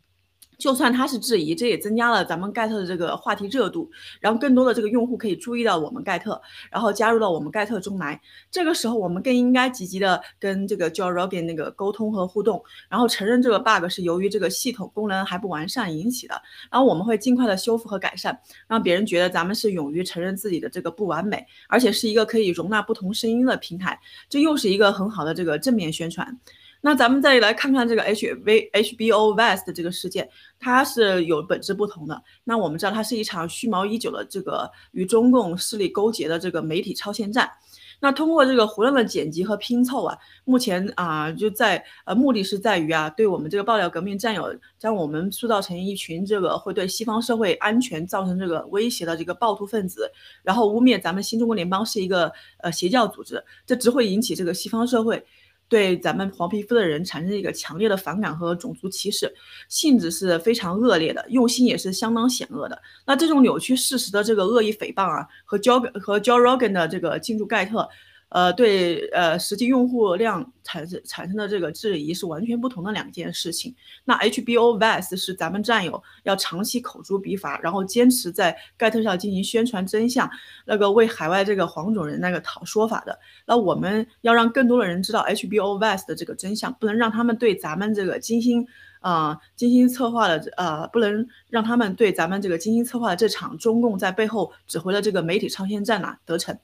就算他是质疑，这也增加了咱们盖特的这个话题热度，然后更多的这个用户可以注意到我们盖特，然后加入到我们盖特中来。这个时候，我们更应该积极的跟这个 Joe Rogan 那个沟通和互动，然后承认这个 bug 是由于这个系统功能还不完善引起的。然后我们会尽快的修复和改善，让别人觉得咱们是勇于承认自己的这个不完美，而且是一个可以容纳不同声音的平台。这又是一个很好的这个正面宣传。那咱们再来看看这个 H V H B O West 的这个事件，它是有本质不同的。那我们知道，它是一场蓄谋已久的这个与中共势力勾结的这个媒体超限战。那通过这个胡乱的剪辑和拼凑啊，目前啊就在呃目的是在于啊，对我们这个爆料革命战友，将我们塑造成一群这个会对西方社会安全造成这个威胁的这个暴徒分子，然后污蔑咱们新中国联邦是一个呃邪教组织，这只会引起这个西方社会。对咱们黄皮肤的人产生一个强烈的反感和种族歧视，性质是非常恶劣的，用心也是相当险恶的。那这种扭曲事实的这个恶意诽谤啊，和 Joe 和 Joe Rogan 的这个进驻盖特。呃，对，呃，实际用户量产生产生的这个质疑是完全不同的两件事情。那 HBO vs 是咱们战友要长期口诛笔伐，然后坚持在盖特上进行宣传真相，那个为海外这个黄种人那个讨说法的。那我们要让更多的人知道 HBO vs 的这个真相，不能让他们对咱们这个精心。啊精心策划的呃，不能让他们对咱们这个精心策划的这场中共在背后指挥的这个媒体超限战呐得逞。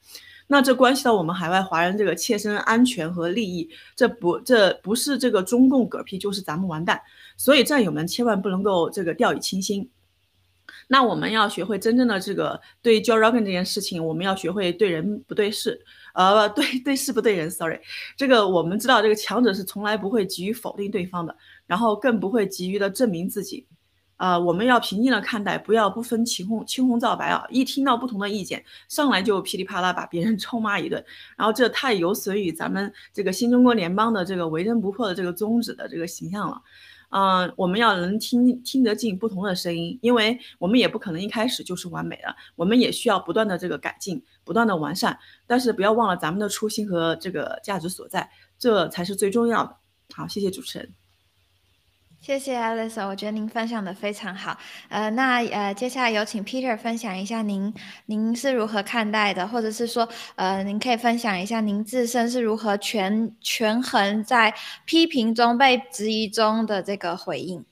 那这关系到我们海外华人这个切身安全和利益，这不这不是这个中共嗝屁，就是咱们完蛋。所以战友们千万不能够这个掉以轻心。那我们要学会真正的这个对 Joe Rogan 这件事情，我们要学会对人不对事，呃，对对事不对人。Sorry，这个我们知道，这个强者是从来不会急于否定对方的，然后更不会急于的证明自己。啊，我们要平静的看待，不要不分青红青红皂白啊！一听到不同的意见，上来就噼里啪啦把别人 臭骂一顿，然后这太有损于咱们这个新中国联邦的这个为人不破的这个宗旨的这个形象了。嗯，我们要能听听得进不同的声音，因为我们也不可能一开始就是完美的，我们也需要不断的这个改进，不断的完善。但是不要忘了咱们的初心和这个价值所在，这才是最重要的。好，谢谢主持人。谢谢 Alice，我觉得您分享的非常好。呃，那呃，接下来有请 Peter 分享一下您您是如何看待的，或者是说，呃，您可以分享一下您自身是如何权权衡在批评中被质疑中的这个回应。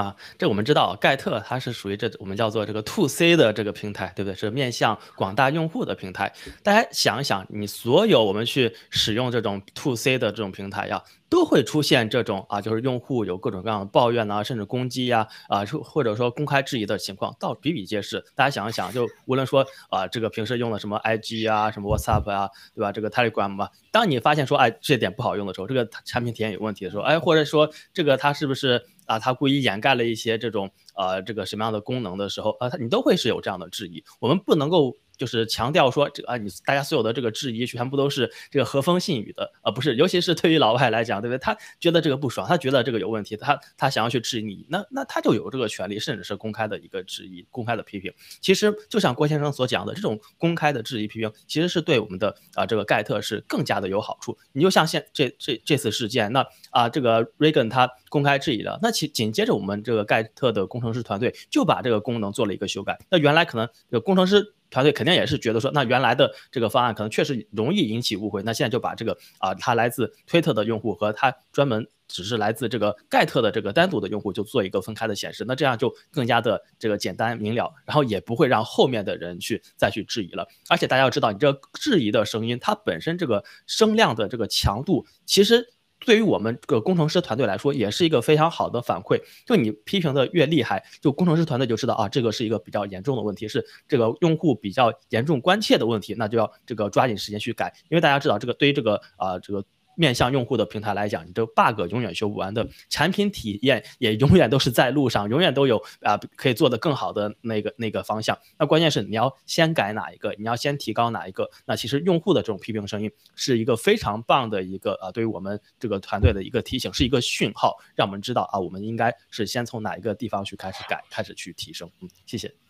啊，这我们知道，盖特它是属于这我们叫做这个 To C 的这个平台，对不对？是面向广大用户的平台。大家想一想，你所有我们去使用这种 To C 的这种平台呀。都会出现这种啊，就是用户有各种各样的抱怨呐，甚至攻击呀，啊，或者说公开质疑的情况，倒比比皆是。大家想一想，就无论说啊，这个平时用的什么 IG 啊，什么 WhatsApp 啊，对吧？这个 Telegram 吧，当你发现说，哎，这点不好用的时候，这个产品体验有问题的时候，哎，或者说这个它是不是啊，它故意掩盖了一些这种呃，这个什么样的功能的时候，啊，它你都会是有这样的质疑。我们不能够。就是强调说，这啊，你大家所有的这个质疑全部都是这个和风信雨的，呃，不是，尤其是对于老外来讲，对不对？他觉得这个不爽，他觉得这个有问题，他他想要去质疑你，那那他就有这个权利，甚至是公开的一个质疑、公开的批评。其实就像郭先生所讲的，这种公开的质疑批评，其实是对我们的啊这个盖特是更加的有好处。你就像现这这这次事件，那啊这个 Reagan 他公开质疑了，那其紧接着我们这个盖特的工程师团队就把这个功能做了一个修改。那原来可能这个工程师。团队肯定也是觉得说，那原来的这个方案可能确实容易引起误会。那现在就把这个啊，他来自推特的用户和他专门只是来自这个盖特的这个单独的用户，就做一个分开的显示。那这样就更加的这个简单明了，然后也不会让后面的人去再去质疑了。而且大家要知道，你这质疑的声音，它本身这个声量的这个强度，其实。对于我们这个工程师团队来说，也是一个非常好的反馈。就你批评的越厉害，就工程师团队就知道啊，这个是一个比较严重的问题，是这个用户比较严重关切的问题，那就要这个抓紧时间去改。因为大家知道，这个对于这个啊这个。面向用户的平台来讲，你这个 bug 永远修不完的，产品体验也永远都是在路上，永远都有啊可以做的更好的那个那个方向。那关键是你要先改哪一个，你要先提高哪一个。那其实用户的这种批评声音是一个非常棒的一个啊，对于我们这个团队的一个提醒，是一个讯号，让我们知道啊，我们应该是先从哪一个地方去开始改，开始去提升。嗯，谢谢。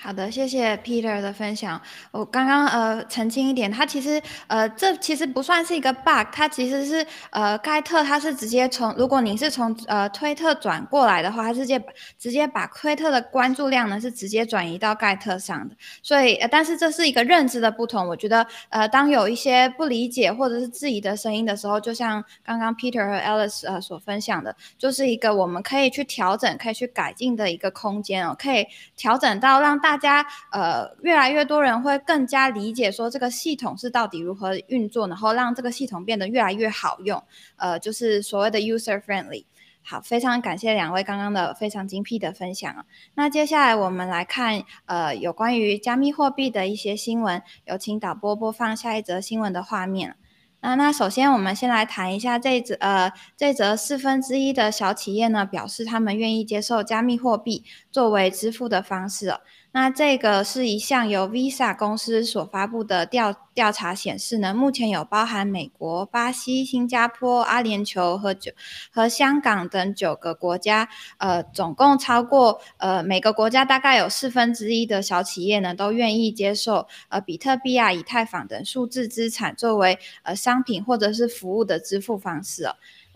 好的，谢谢 Peter 的分享。我刚刚呃澄清一点，它其实呃这其实不算是一个 bug，它其实是呃盖特它是直接从如果你是从呃推特转过来的话，它直接直接把推特的关注量呢是直接转移到盖特上的。所以呃但是这是一个认知的不同。我觉得呃当有一些不理解或者是质疑的声音的时候，就像刚刚 Peter 和 Alice 呃所分享的，就是一个我们可以去调整、可以去改进的一个空间哦，可以调整到让大大家呃，越来越多人会更加理解说这个系统是到底如何运作，然后让这个系统变得越来越好用，呃，就是所谓的 user friendly。好，非常感谢两位刚刚的非常精辟的分享啊那接下来我们来看呃有关于加密货币的一些新闻，有请导播播放下一则新闻的画面。那那首先我们先来谈一下这则呃这则四分之一的小企业呢表示他们愿意接受加密货币作为支付的方式。那这个是一项由 Visa 公司所发布的调调查显示呢，目前有包含美国、巴西、新加坡、阿联酋和九和香港等九个国家，呃，总共超过呃每个国家大概有四分之一的小企业呢，都愿意接受。呃比特币啊、以太坊等数字资产作为呃商品或者是服务的支付方式。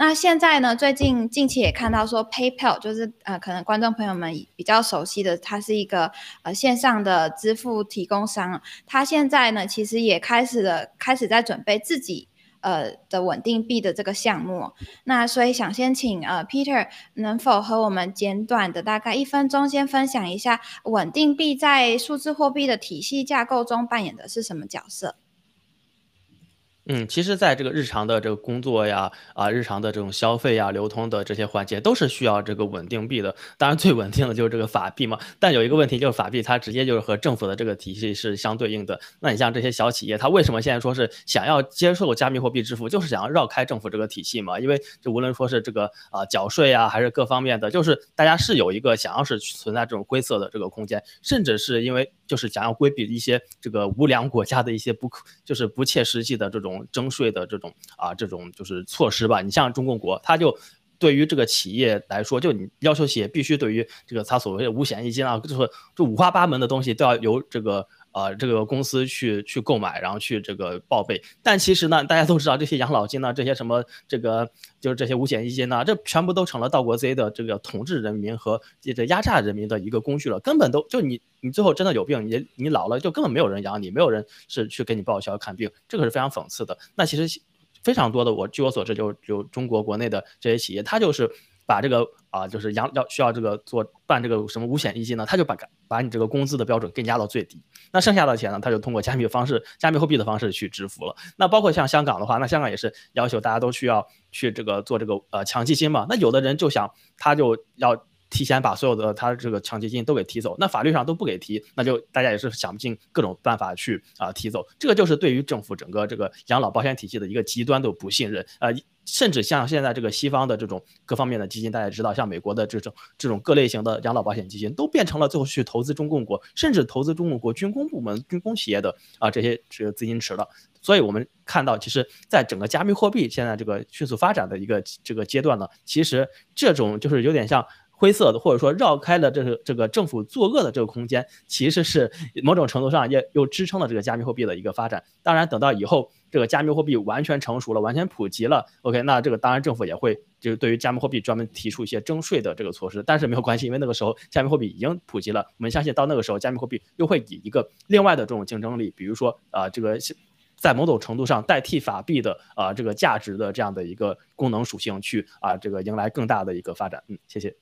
那现在呢？最近近期也看到说，PayPal 就是呃，可能观众朋友们比较熟悉的，它是一个呃线上的支付提供商。它现在呢，其实也开始了，开始在准备自己呃的稳定币的这个项目。那所以想先请呃 Peter 能否和我们简短的大概一分钟，先分享一下稳定币在数字货币的体系架构中扮演的是什么角色？嗯，其实，在这个日常的这个工作呀，啊，日常的这种消费呀、流通的这些环节，都是需要这个稳定币的。当然，最稳定的就是这个法币嘛。但有一个问题，就是法币它直接就是和政府的这个体系是相对应的。那你像这些小企业，它为什么现在说是想要接受加密货币支付，就是想要绕开政府这个体系嘛？因为就无论说是这个啊缴税啊，还是各方面的，就是大家是有一个想要是存在这种灰色的这个空间，甚至是因为就是想要规避一些这个无良国家的一些不可，就是不切实际的这种。征税的这种啊，这种就是措施吧。你像中共国，他就对于这个企业来说，就你要求企业必须对于这个他所谓的五险一金啊，就是就五花八门的东西都要由这个。呃，这个公司去去购买，然后去这个报备。但其实呢，大家都知道这些养老金呢，这些什么这个就是这些五险一金呢，这全部都成了盗国贼的这个统治人民和这个压榨人民的一个工具了。根本都就你你最后真的有病，你你老了就根本没有人养你，没有人是去给你报销看病，这个是非常讽刺的。那其实非常多的，我据我所知，就就中国国内的这些企业，它就是。把这个啊，就是养要需要这个做办这个什么五险一金呢？他就把把你这个工资的标准给你压到最低，那剩下的钱呢，他就通过加密方式、加密货币的方式去支付了。那包括像香港的话，那香港也是要求大家都需要去这个做这个呃强基金嘛。那有的人就想，他就要。提前把所有的他这个强基金都给提走，那法律上都不给提，那就大家也是想不尽各种办法去啊提走。这个就是对于政府整个这个养老保险体系的一个极端的不信任啊，甚至像现在这个西方的这种各方面的基金，大家知道，像美国的这种这种各类型的养老保险基金，都变成了最后去投资中共国，甚至投资中共国军工部门、军工企业的啊这些这个资金池了。所以我们看到，其实在整个加密货币现在这个迅速发展的一个这个阶段呢，其实这种就是有点像。灰色的，或者说绕开了这个这个政府作恶的这个空间，其实是某种程度上也又支撑了这个加密货币的一个发展。当然，等到以后这个加密货币完全成熟了，完全普及了，OK，那这个当然政府也会就是对于加密货币专门提出一些征税的这个措施。但是没有关系，因为那个时候加密货币已经普及了，我们相信到那个时候加密货币又会以一个另外的这种竞争力，比如说啊这个在某种程度上代替法币的啊这个价值的这样的一个功能属性去啊这个迎来更大的一个发展。嗯，谢谢。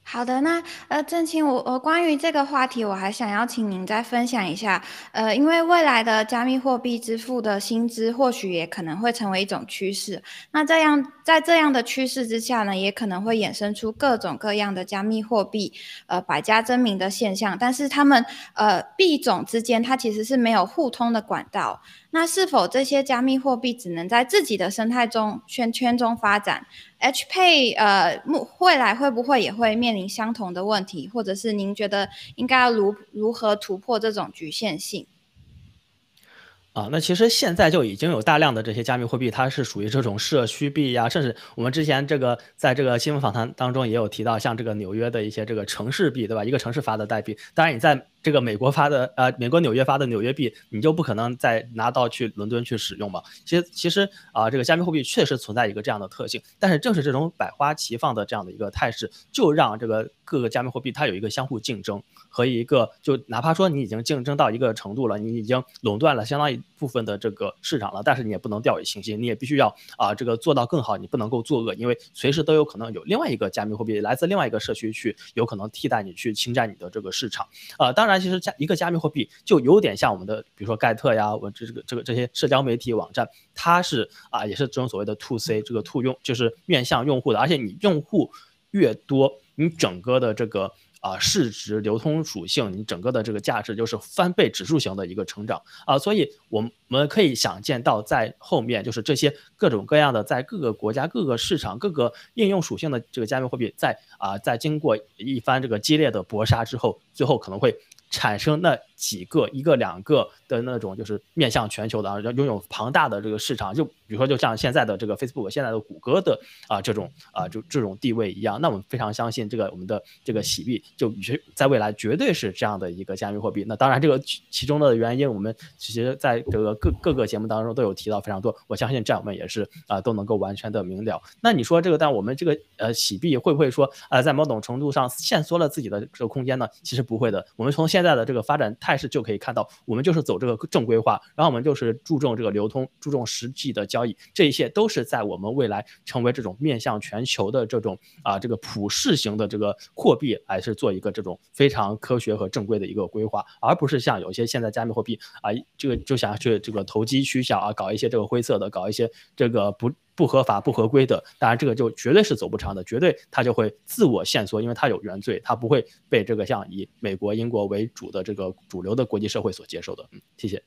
好的，那呃，郑清，我我关于这个话题，我还想要请您再分享一下，呃，因为未来的加密货币支付的薪资或许也可能会成为一种趋势。那这样在这样的趋势之下呢，也可能会衍生出各种各样的加密货币，呃，百家争鸣的现象。但是他们呃币种之间，它其实是没有互通的管道。那是否这些加密货币只能在自己的生态中圈圈中发展？H Pay 呃，未来会不会也会面面临相同的问题？或者是您觉得应该如如何突破这种局限性？啊，那其实现在就已经有大量的这些加密货币，它是属于这种社区币呀，甚至我们之前这个在这个新闻访谈当中也有提到，像这个纽约的一些这个城市币，对吧？一个城市发的代币，当然你在。这个美国发的，呃，美国纽约发的纽约币，你就不可能再拿到去伦敦去使用嘛？其实，其实啊，这个加密货币确实存在一个这样的特性，但是正是这种百花齐放的这样的一个态势，就让这个各个加密货币它有一个相互竞争和一个，就哪怕说你已经竞争到一个程度了，你已经垄断了相当于部分的这个市场了，但是你也不能掉以轻心，你也必须要啊，这个做到更好，你不能够作恶，因为随时都有可能有另外一个加密货币来自另外一个社区去，有可能替代你去侵占你的这个市场，啊，当然，其实加一个加密货币就有点像我们的，比如说盖特呀，我这这个这个这些社交媒体网站，它是啊，也是这种所谓的 to C，这个 to 用就是面向用户的，而且你用户越多，你整个的这个。啊，市值流通属性，你整个的这个价值就是翻倍指数型的一个成长。啊，所以我们可以想见到，在后面就是这些各种各样的，在各个国家、各个市场、各个应用属性的这个加密货币，在啊，在经过一番这个激烈的搏杀之后，最后可能会产生那几个、一个两个的那种，就是面向全球的啊，拥有庞大的这个市场，就比如说就像现在的这个 Facebook、现在的谷歌的啊这种啊就这种地位一样，那我们非常相信这个我们的这个洗币就绝在未来绝对是这样的一个加密货币。那当然这个其中的原因，我们其实在这个各各个节目当中都有提到非常多，我相信战友们也是啊都能够完全的明了。那你说这个，但我们这个呃洗币会不会说呃在某种程度上限缩了自己的这个空间呢？其实不会的。我们从现在的这个发展态势就可以看到，我们就是走这个正规化，然后我们就是注重这个流通，注重实际的交易，这一切都是在我们未来成为这种面向全球的这种啊这个普世型的这个货币，还是做一个这种非常科学和正规的一个规划，而不是像有些现在加密货币啊这个就想去这个投机取巧啊，搞一些这个灰色的，搞一些这个不。不合法、不合规的，当然这个就绝对是走不长的，绝对它就会自我限缩，因为它有原罪，它不会被这个像以美国、英国为主的这个主流的国际社会所接受的。嗯，谢谢。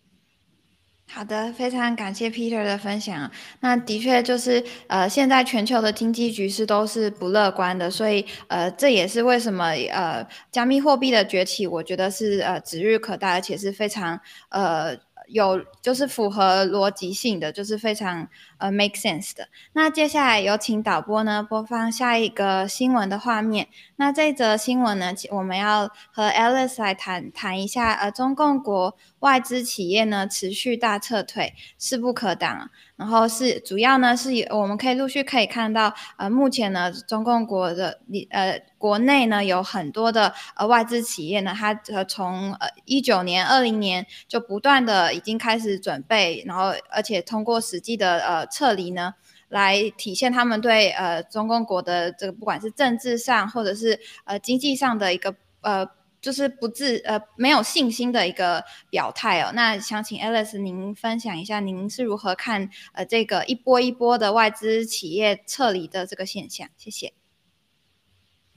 好的，非常感谢 Peter 的分享。那的确就是呃，现在全球的经济局势都是不乐观的，所以呃，这也是为什么呃，加密货币的崛起，我觉得是呃指日可待，而且是非常呃。有就是符合逻辑性的，就是非常呃 make sense 的。那接下来有请导播呢播放下一个新闻的画面。那这则新闻呢，我们要和 Alice 来谈谈一下，呃，中共国外资企业呢持续大撤退，势不可挡。然后是主要呢是我们可以陆续可以看到，呃，目前呢中共国的你呃国内呢有很多的呃外资企业呢，它呃从呃一九年、二零年就不断的已经开始准备，然后而且通过实际的呃撤离呢，来体现他们对呃中共国的这个不管是政治上或者是呃经济上的一个呃。就是不自呃没有信心的一个表态哦。那想请 Alice 您分享一下，您是如何看呃这个一波一波的外资企业撤离的这个现象？谢谢。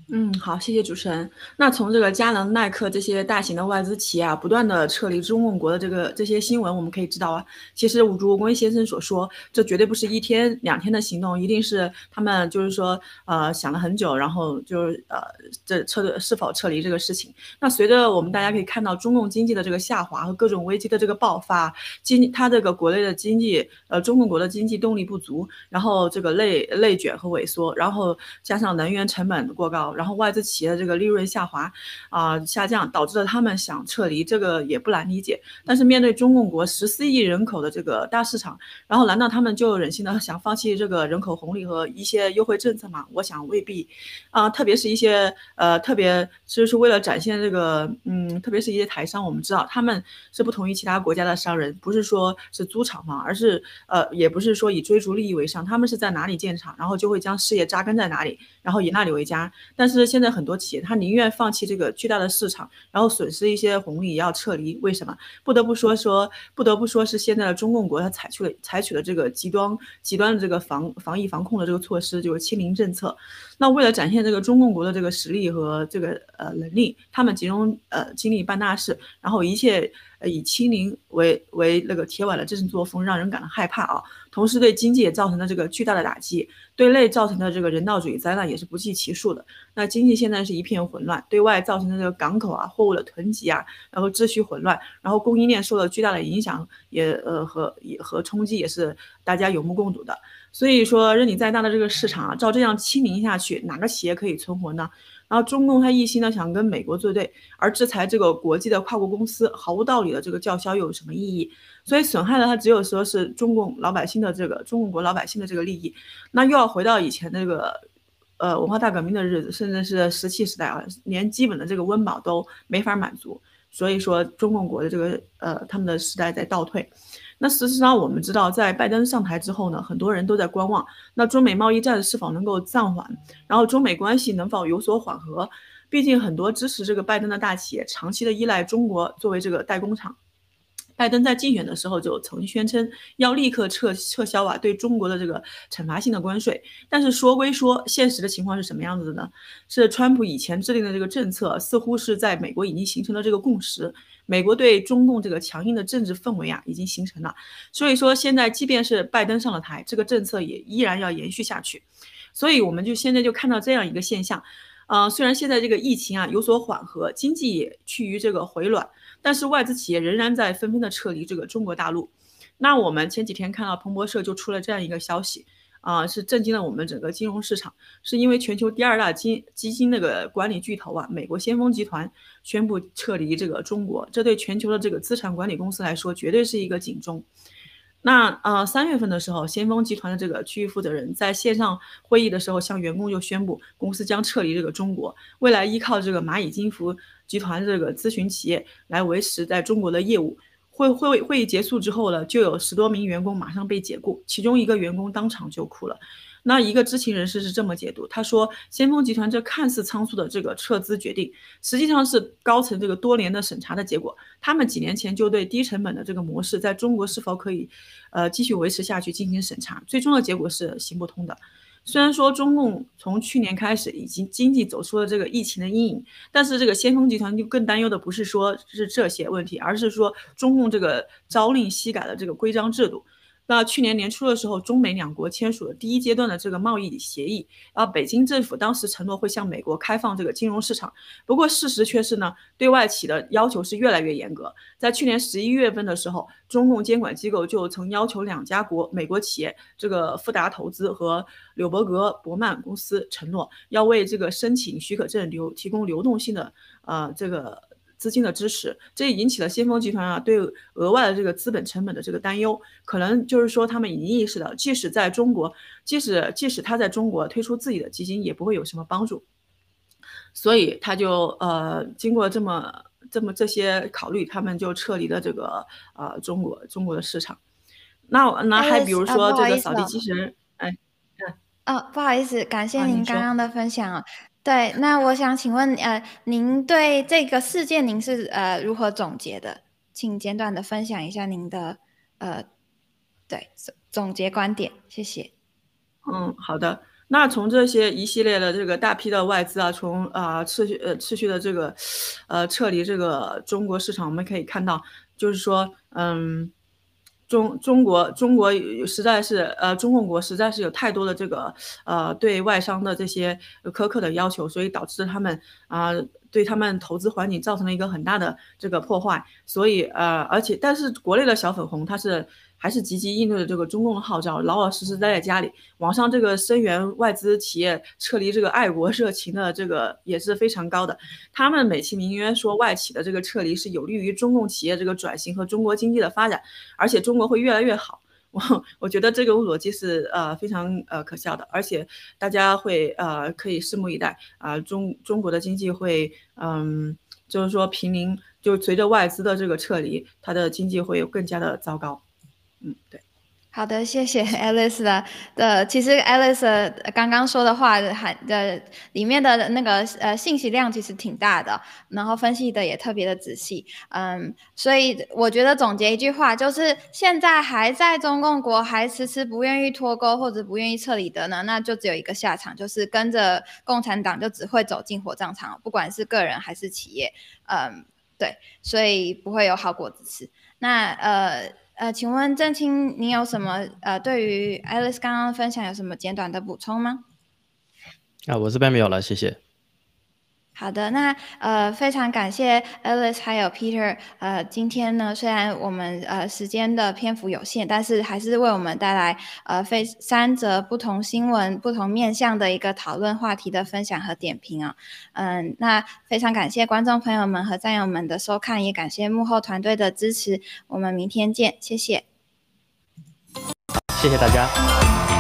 嗯，好，谢谢主持人。那从这个佳能、耐克这些大型的外资企业啊，不断的撤离中共国的这个这些新闻，我们可以知道啊，其实吴竹圭先生所说，这绝对不是一天两天的行动，一定是他们就是说，呃，想了很久，然后就是呃，这撤是否撤离这个事情。那随着我们大家可以看到中共经济的这个下滑和各种危机的这个爆发，经它这个国内的经济，呃，中共国的经济动力不足，然后这个内内卷和萎缩，然后加上能源成本过高。然后外资企业的这个利润下滑，啊下降，导致了他们想撤离，这个也不难理解。但是面对中共国十四亿人口的这个大市场，然后难道他们就忍心的想放弃这个人口红利和一些优惠政策吗？我想未必，啊，特别是一些呃特别就是为了展现这个，嗯，特别是一些台商，我们知道他们是不同于其他国家的商人，不是说是租厂房，而是呃也不是说以追逐利益为上，他们是在哪里建厂，然后就会将事业扎根在哪里，然后以那里为家，但。但是现在很多企业，他宁愿放弃这个巨大的市场，然后损失一些红利，也要撤离。为什么？不得不说说，不得不说是现在的中共国，他采取了采取了这个极端极端的这个防防疫防控的这个措施，就是清零政策。那为了展现这个中共国的这个实力和这个呃能力，他们集中呃精力办大事，然后一切。呃，以清零为为那个铁腕的这种作风，让人感到害怕啊。同时，对经济也造成了这个巨大的打击，对内造成的这个人道主义灾难也是不计其数的。那经济现在是一片混乱，对外造成的这个港口啊、货物的囤积啊，然后秩序混乱，然后供应链受到巨大的影响，也呃和也和冲击也是大家有目共睹的。所以说，任你再大的这个市场啊，照这样清零下去，哪个企业可以存活呢？然后中共他一心呢想跟美国作对，而制裁这个国际的跨国公司毫无道理的这个叫嚣又有什么意义？所以损害了他只有说是中共老百姓的这个中共国老百姓的这个利益，那又要回到以前那个呃文化大革命的日子，甚至是石器时代啊，连基本的这个温饱都没法满足。所以说中共国的这个呃他们的时代在倒退。那事实上，我们知道，在拜登上台之后呢，很多人都在观望，那中美贸易战是否能够暂缓，然后中美关系能否有所缓和？毕竟很多支持这个拜登的大企业，长期的依赖中国作为这个代工厂。拜登在竞选的时候就曾宣称要立刻撤撤销啊对中国的这个惩罚性的关税，但是说归说，现实的情况是什么样子的呢？是川普以前制定的这个政策，似乎是在美国已经形成了这个共识。美国对中共这个强硬的政治氛围啊，已经形成了。所以说，现在即便是拜登上了台，这个政策也依然要延续下去。所以，我们就现在就看到这样一个现象，呃，虽然现在这个疫情啊有所缓和，经济也趋于这个回暖，但是外资企业仍然在纷纷的撤离这个中国大陆。那我们前几天看到彭博社就出了这样一个消息。啊，是震惊了我们整个金融市场，是因为全球第二大基基金那个管理巨头啊，美国先锋集团宣布撤离这个中国，这对全球的这个资产管理公司来说，绝对是一个警钟。那呃，三月份的时候，先锋集团的这个区域负责人在线上会议的时候，向员工就宣布，公司将撤离这个中国，未来依靠这个蚂蚁金服集团这个咨询企业来维持在中国的业务。会会会议结束之后呢，就有十多名员工马上被解雇，其中一个员工当场就哭了。那一个知情人士是这么解读，他说：“先锋集团这看似仓促的这个撤资决定，实际上是高层这个多年的审查的结果。他们几年前就对低成本的这个模式在中国是否可以，呃，继续维持下去进行审查，最终的结果是行不通的。”虽然说中共从去年开始已经经济走出了这个疫情的阴影，但是这个先锋集团就更担忧的不是说是这些问题，而是说中共这个朝令夕改的这个规章制度。那去年年初的时候，中美两国签署了第一阶段的这个贸易协议，然后北京政府当时承诺会向美国开放这个金融市场，不过事实却是呢，对外企的要求是越来越严格。在去年十一月份的时候，中共监管机构就曾要求两家国美国企业，这个富达投资和柳伯格伯曼公司承诺要为这个申请许可证流提供流动性的呃这个。资金的支持，这也引起了先锋集团啊对额外的这个资本成本的这个担忧。可能就是说，他们已经意识到，即使在中国，即使即使他在中国推出自己的基金，也不会有什么帮助。所以他就呃，经过这么这么这些考虑，他们就撤离了这个呃中国中国的市场。那那还比如说这个扫地机器人，哎，哦，不好意思，感谢您刚刚的分享啊。对，那我想请问，呃，您对这个事件您是呃如何总结的？请简短的分享一下您的呃，对总结观点，谢谢。嗯，好的。那从这些一系列的这个大批的外资啊，从啊持续呃持续的这个呃撤离这个中国市场，我们可以看到，就是说，嗯。中中国中国实在是呃中共国实在是有太多的这个呃对外商的这些苛刻的要求，所以导致他们啊对他们投资环境造成了一个很大的这个破坏。所以呃而且但是国内的小粉红他是。还是积极应对的这个中共的号召，老老实实待在家里。网上这个声援外资企业撤离这个爱国热情的这个也是非常高的。他们美其名曰说外企的这个撤离是有利于中共企业这个转型和中国经济的发展，而且中国会越来越好。我我觉得这个逻辑是呃非常呃可笑的，而且大家会呃可以拭目以待啊中中国的经济会嗯就是说平民就随着外资的这个撤离，它的经济会更加的糟糕。嗯，对，好的，谢谢 Alice 的的，其实 Alice 刚刚说的话含的里面的那个呃信息量其实挺大的，然后分析的也特别的仔细，嗯，所以我觉得总结一句话就是，现在还在中共国还迟迟不愿意脱钩或者不愿意撤离的呢，那就只有一个下场，就是跟着共产党就只会走进火葬场，不管是个人还是企业，嗯，对，所以不会有好果子吃。那呃。呃，请问郑青，你有什么呃，对于 Alice 刚刚分享有什么简短的补充吗？啊，我这边没有了，谢谢。好的，那呃非常感谢 Alice 还有 Peter，呃今天呢虽然我们呃时间的篇幅有限，但是还是为我们带来呃非三则不同新闻、不同面向的一个讨论话题的分享和点评啊，嗯，那非常感谢观众朋友们和战友们的收看，也感谢幕后团队的支持，我们明天见，谢谢，谢谢大家。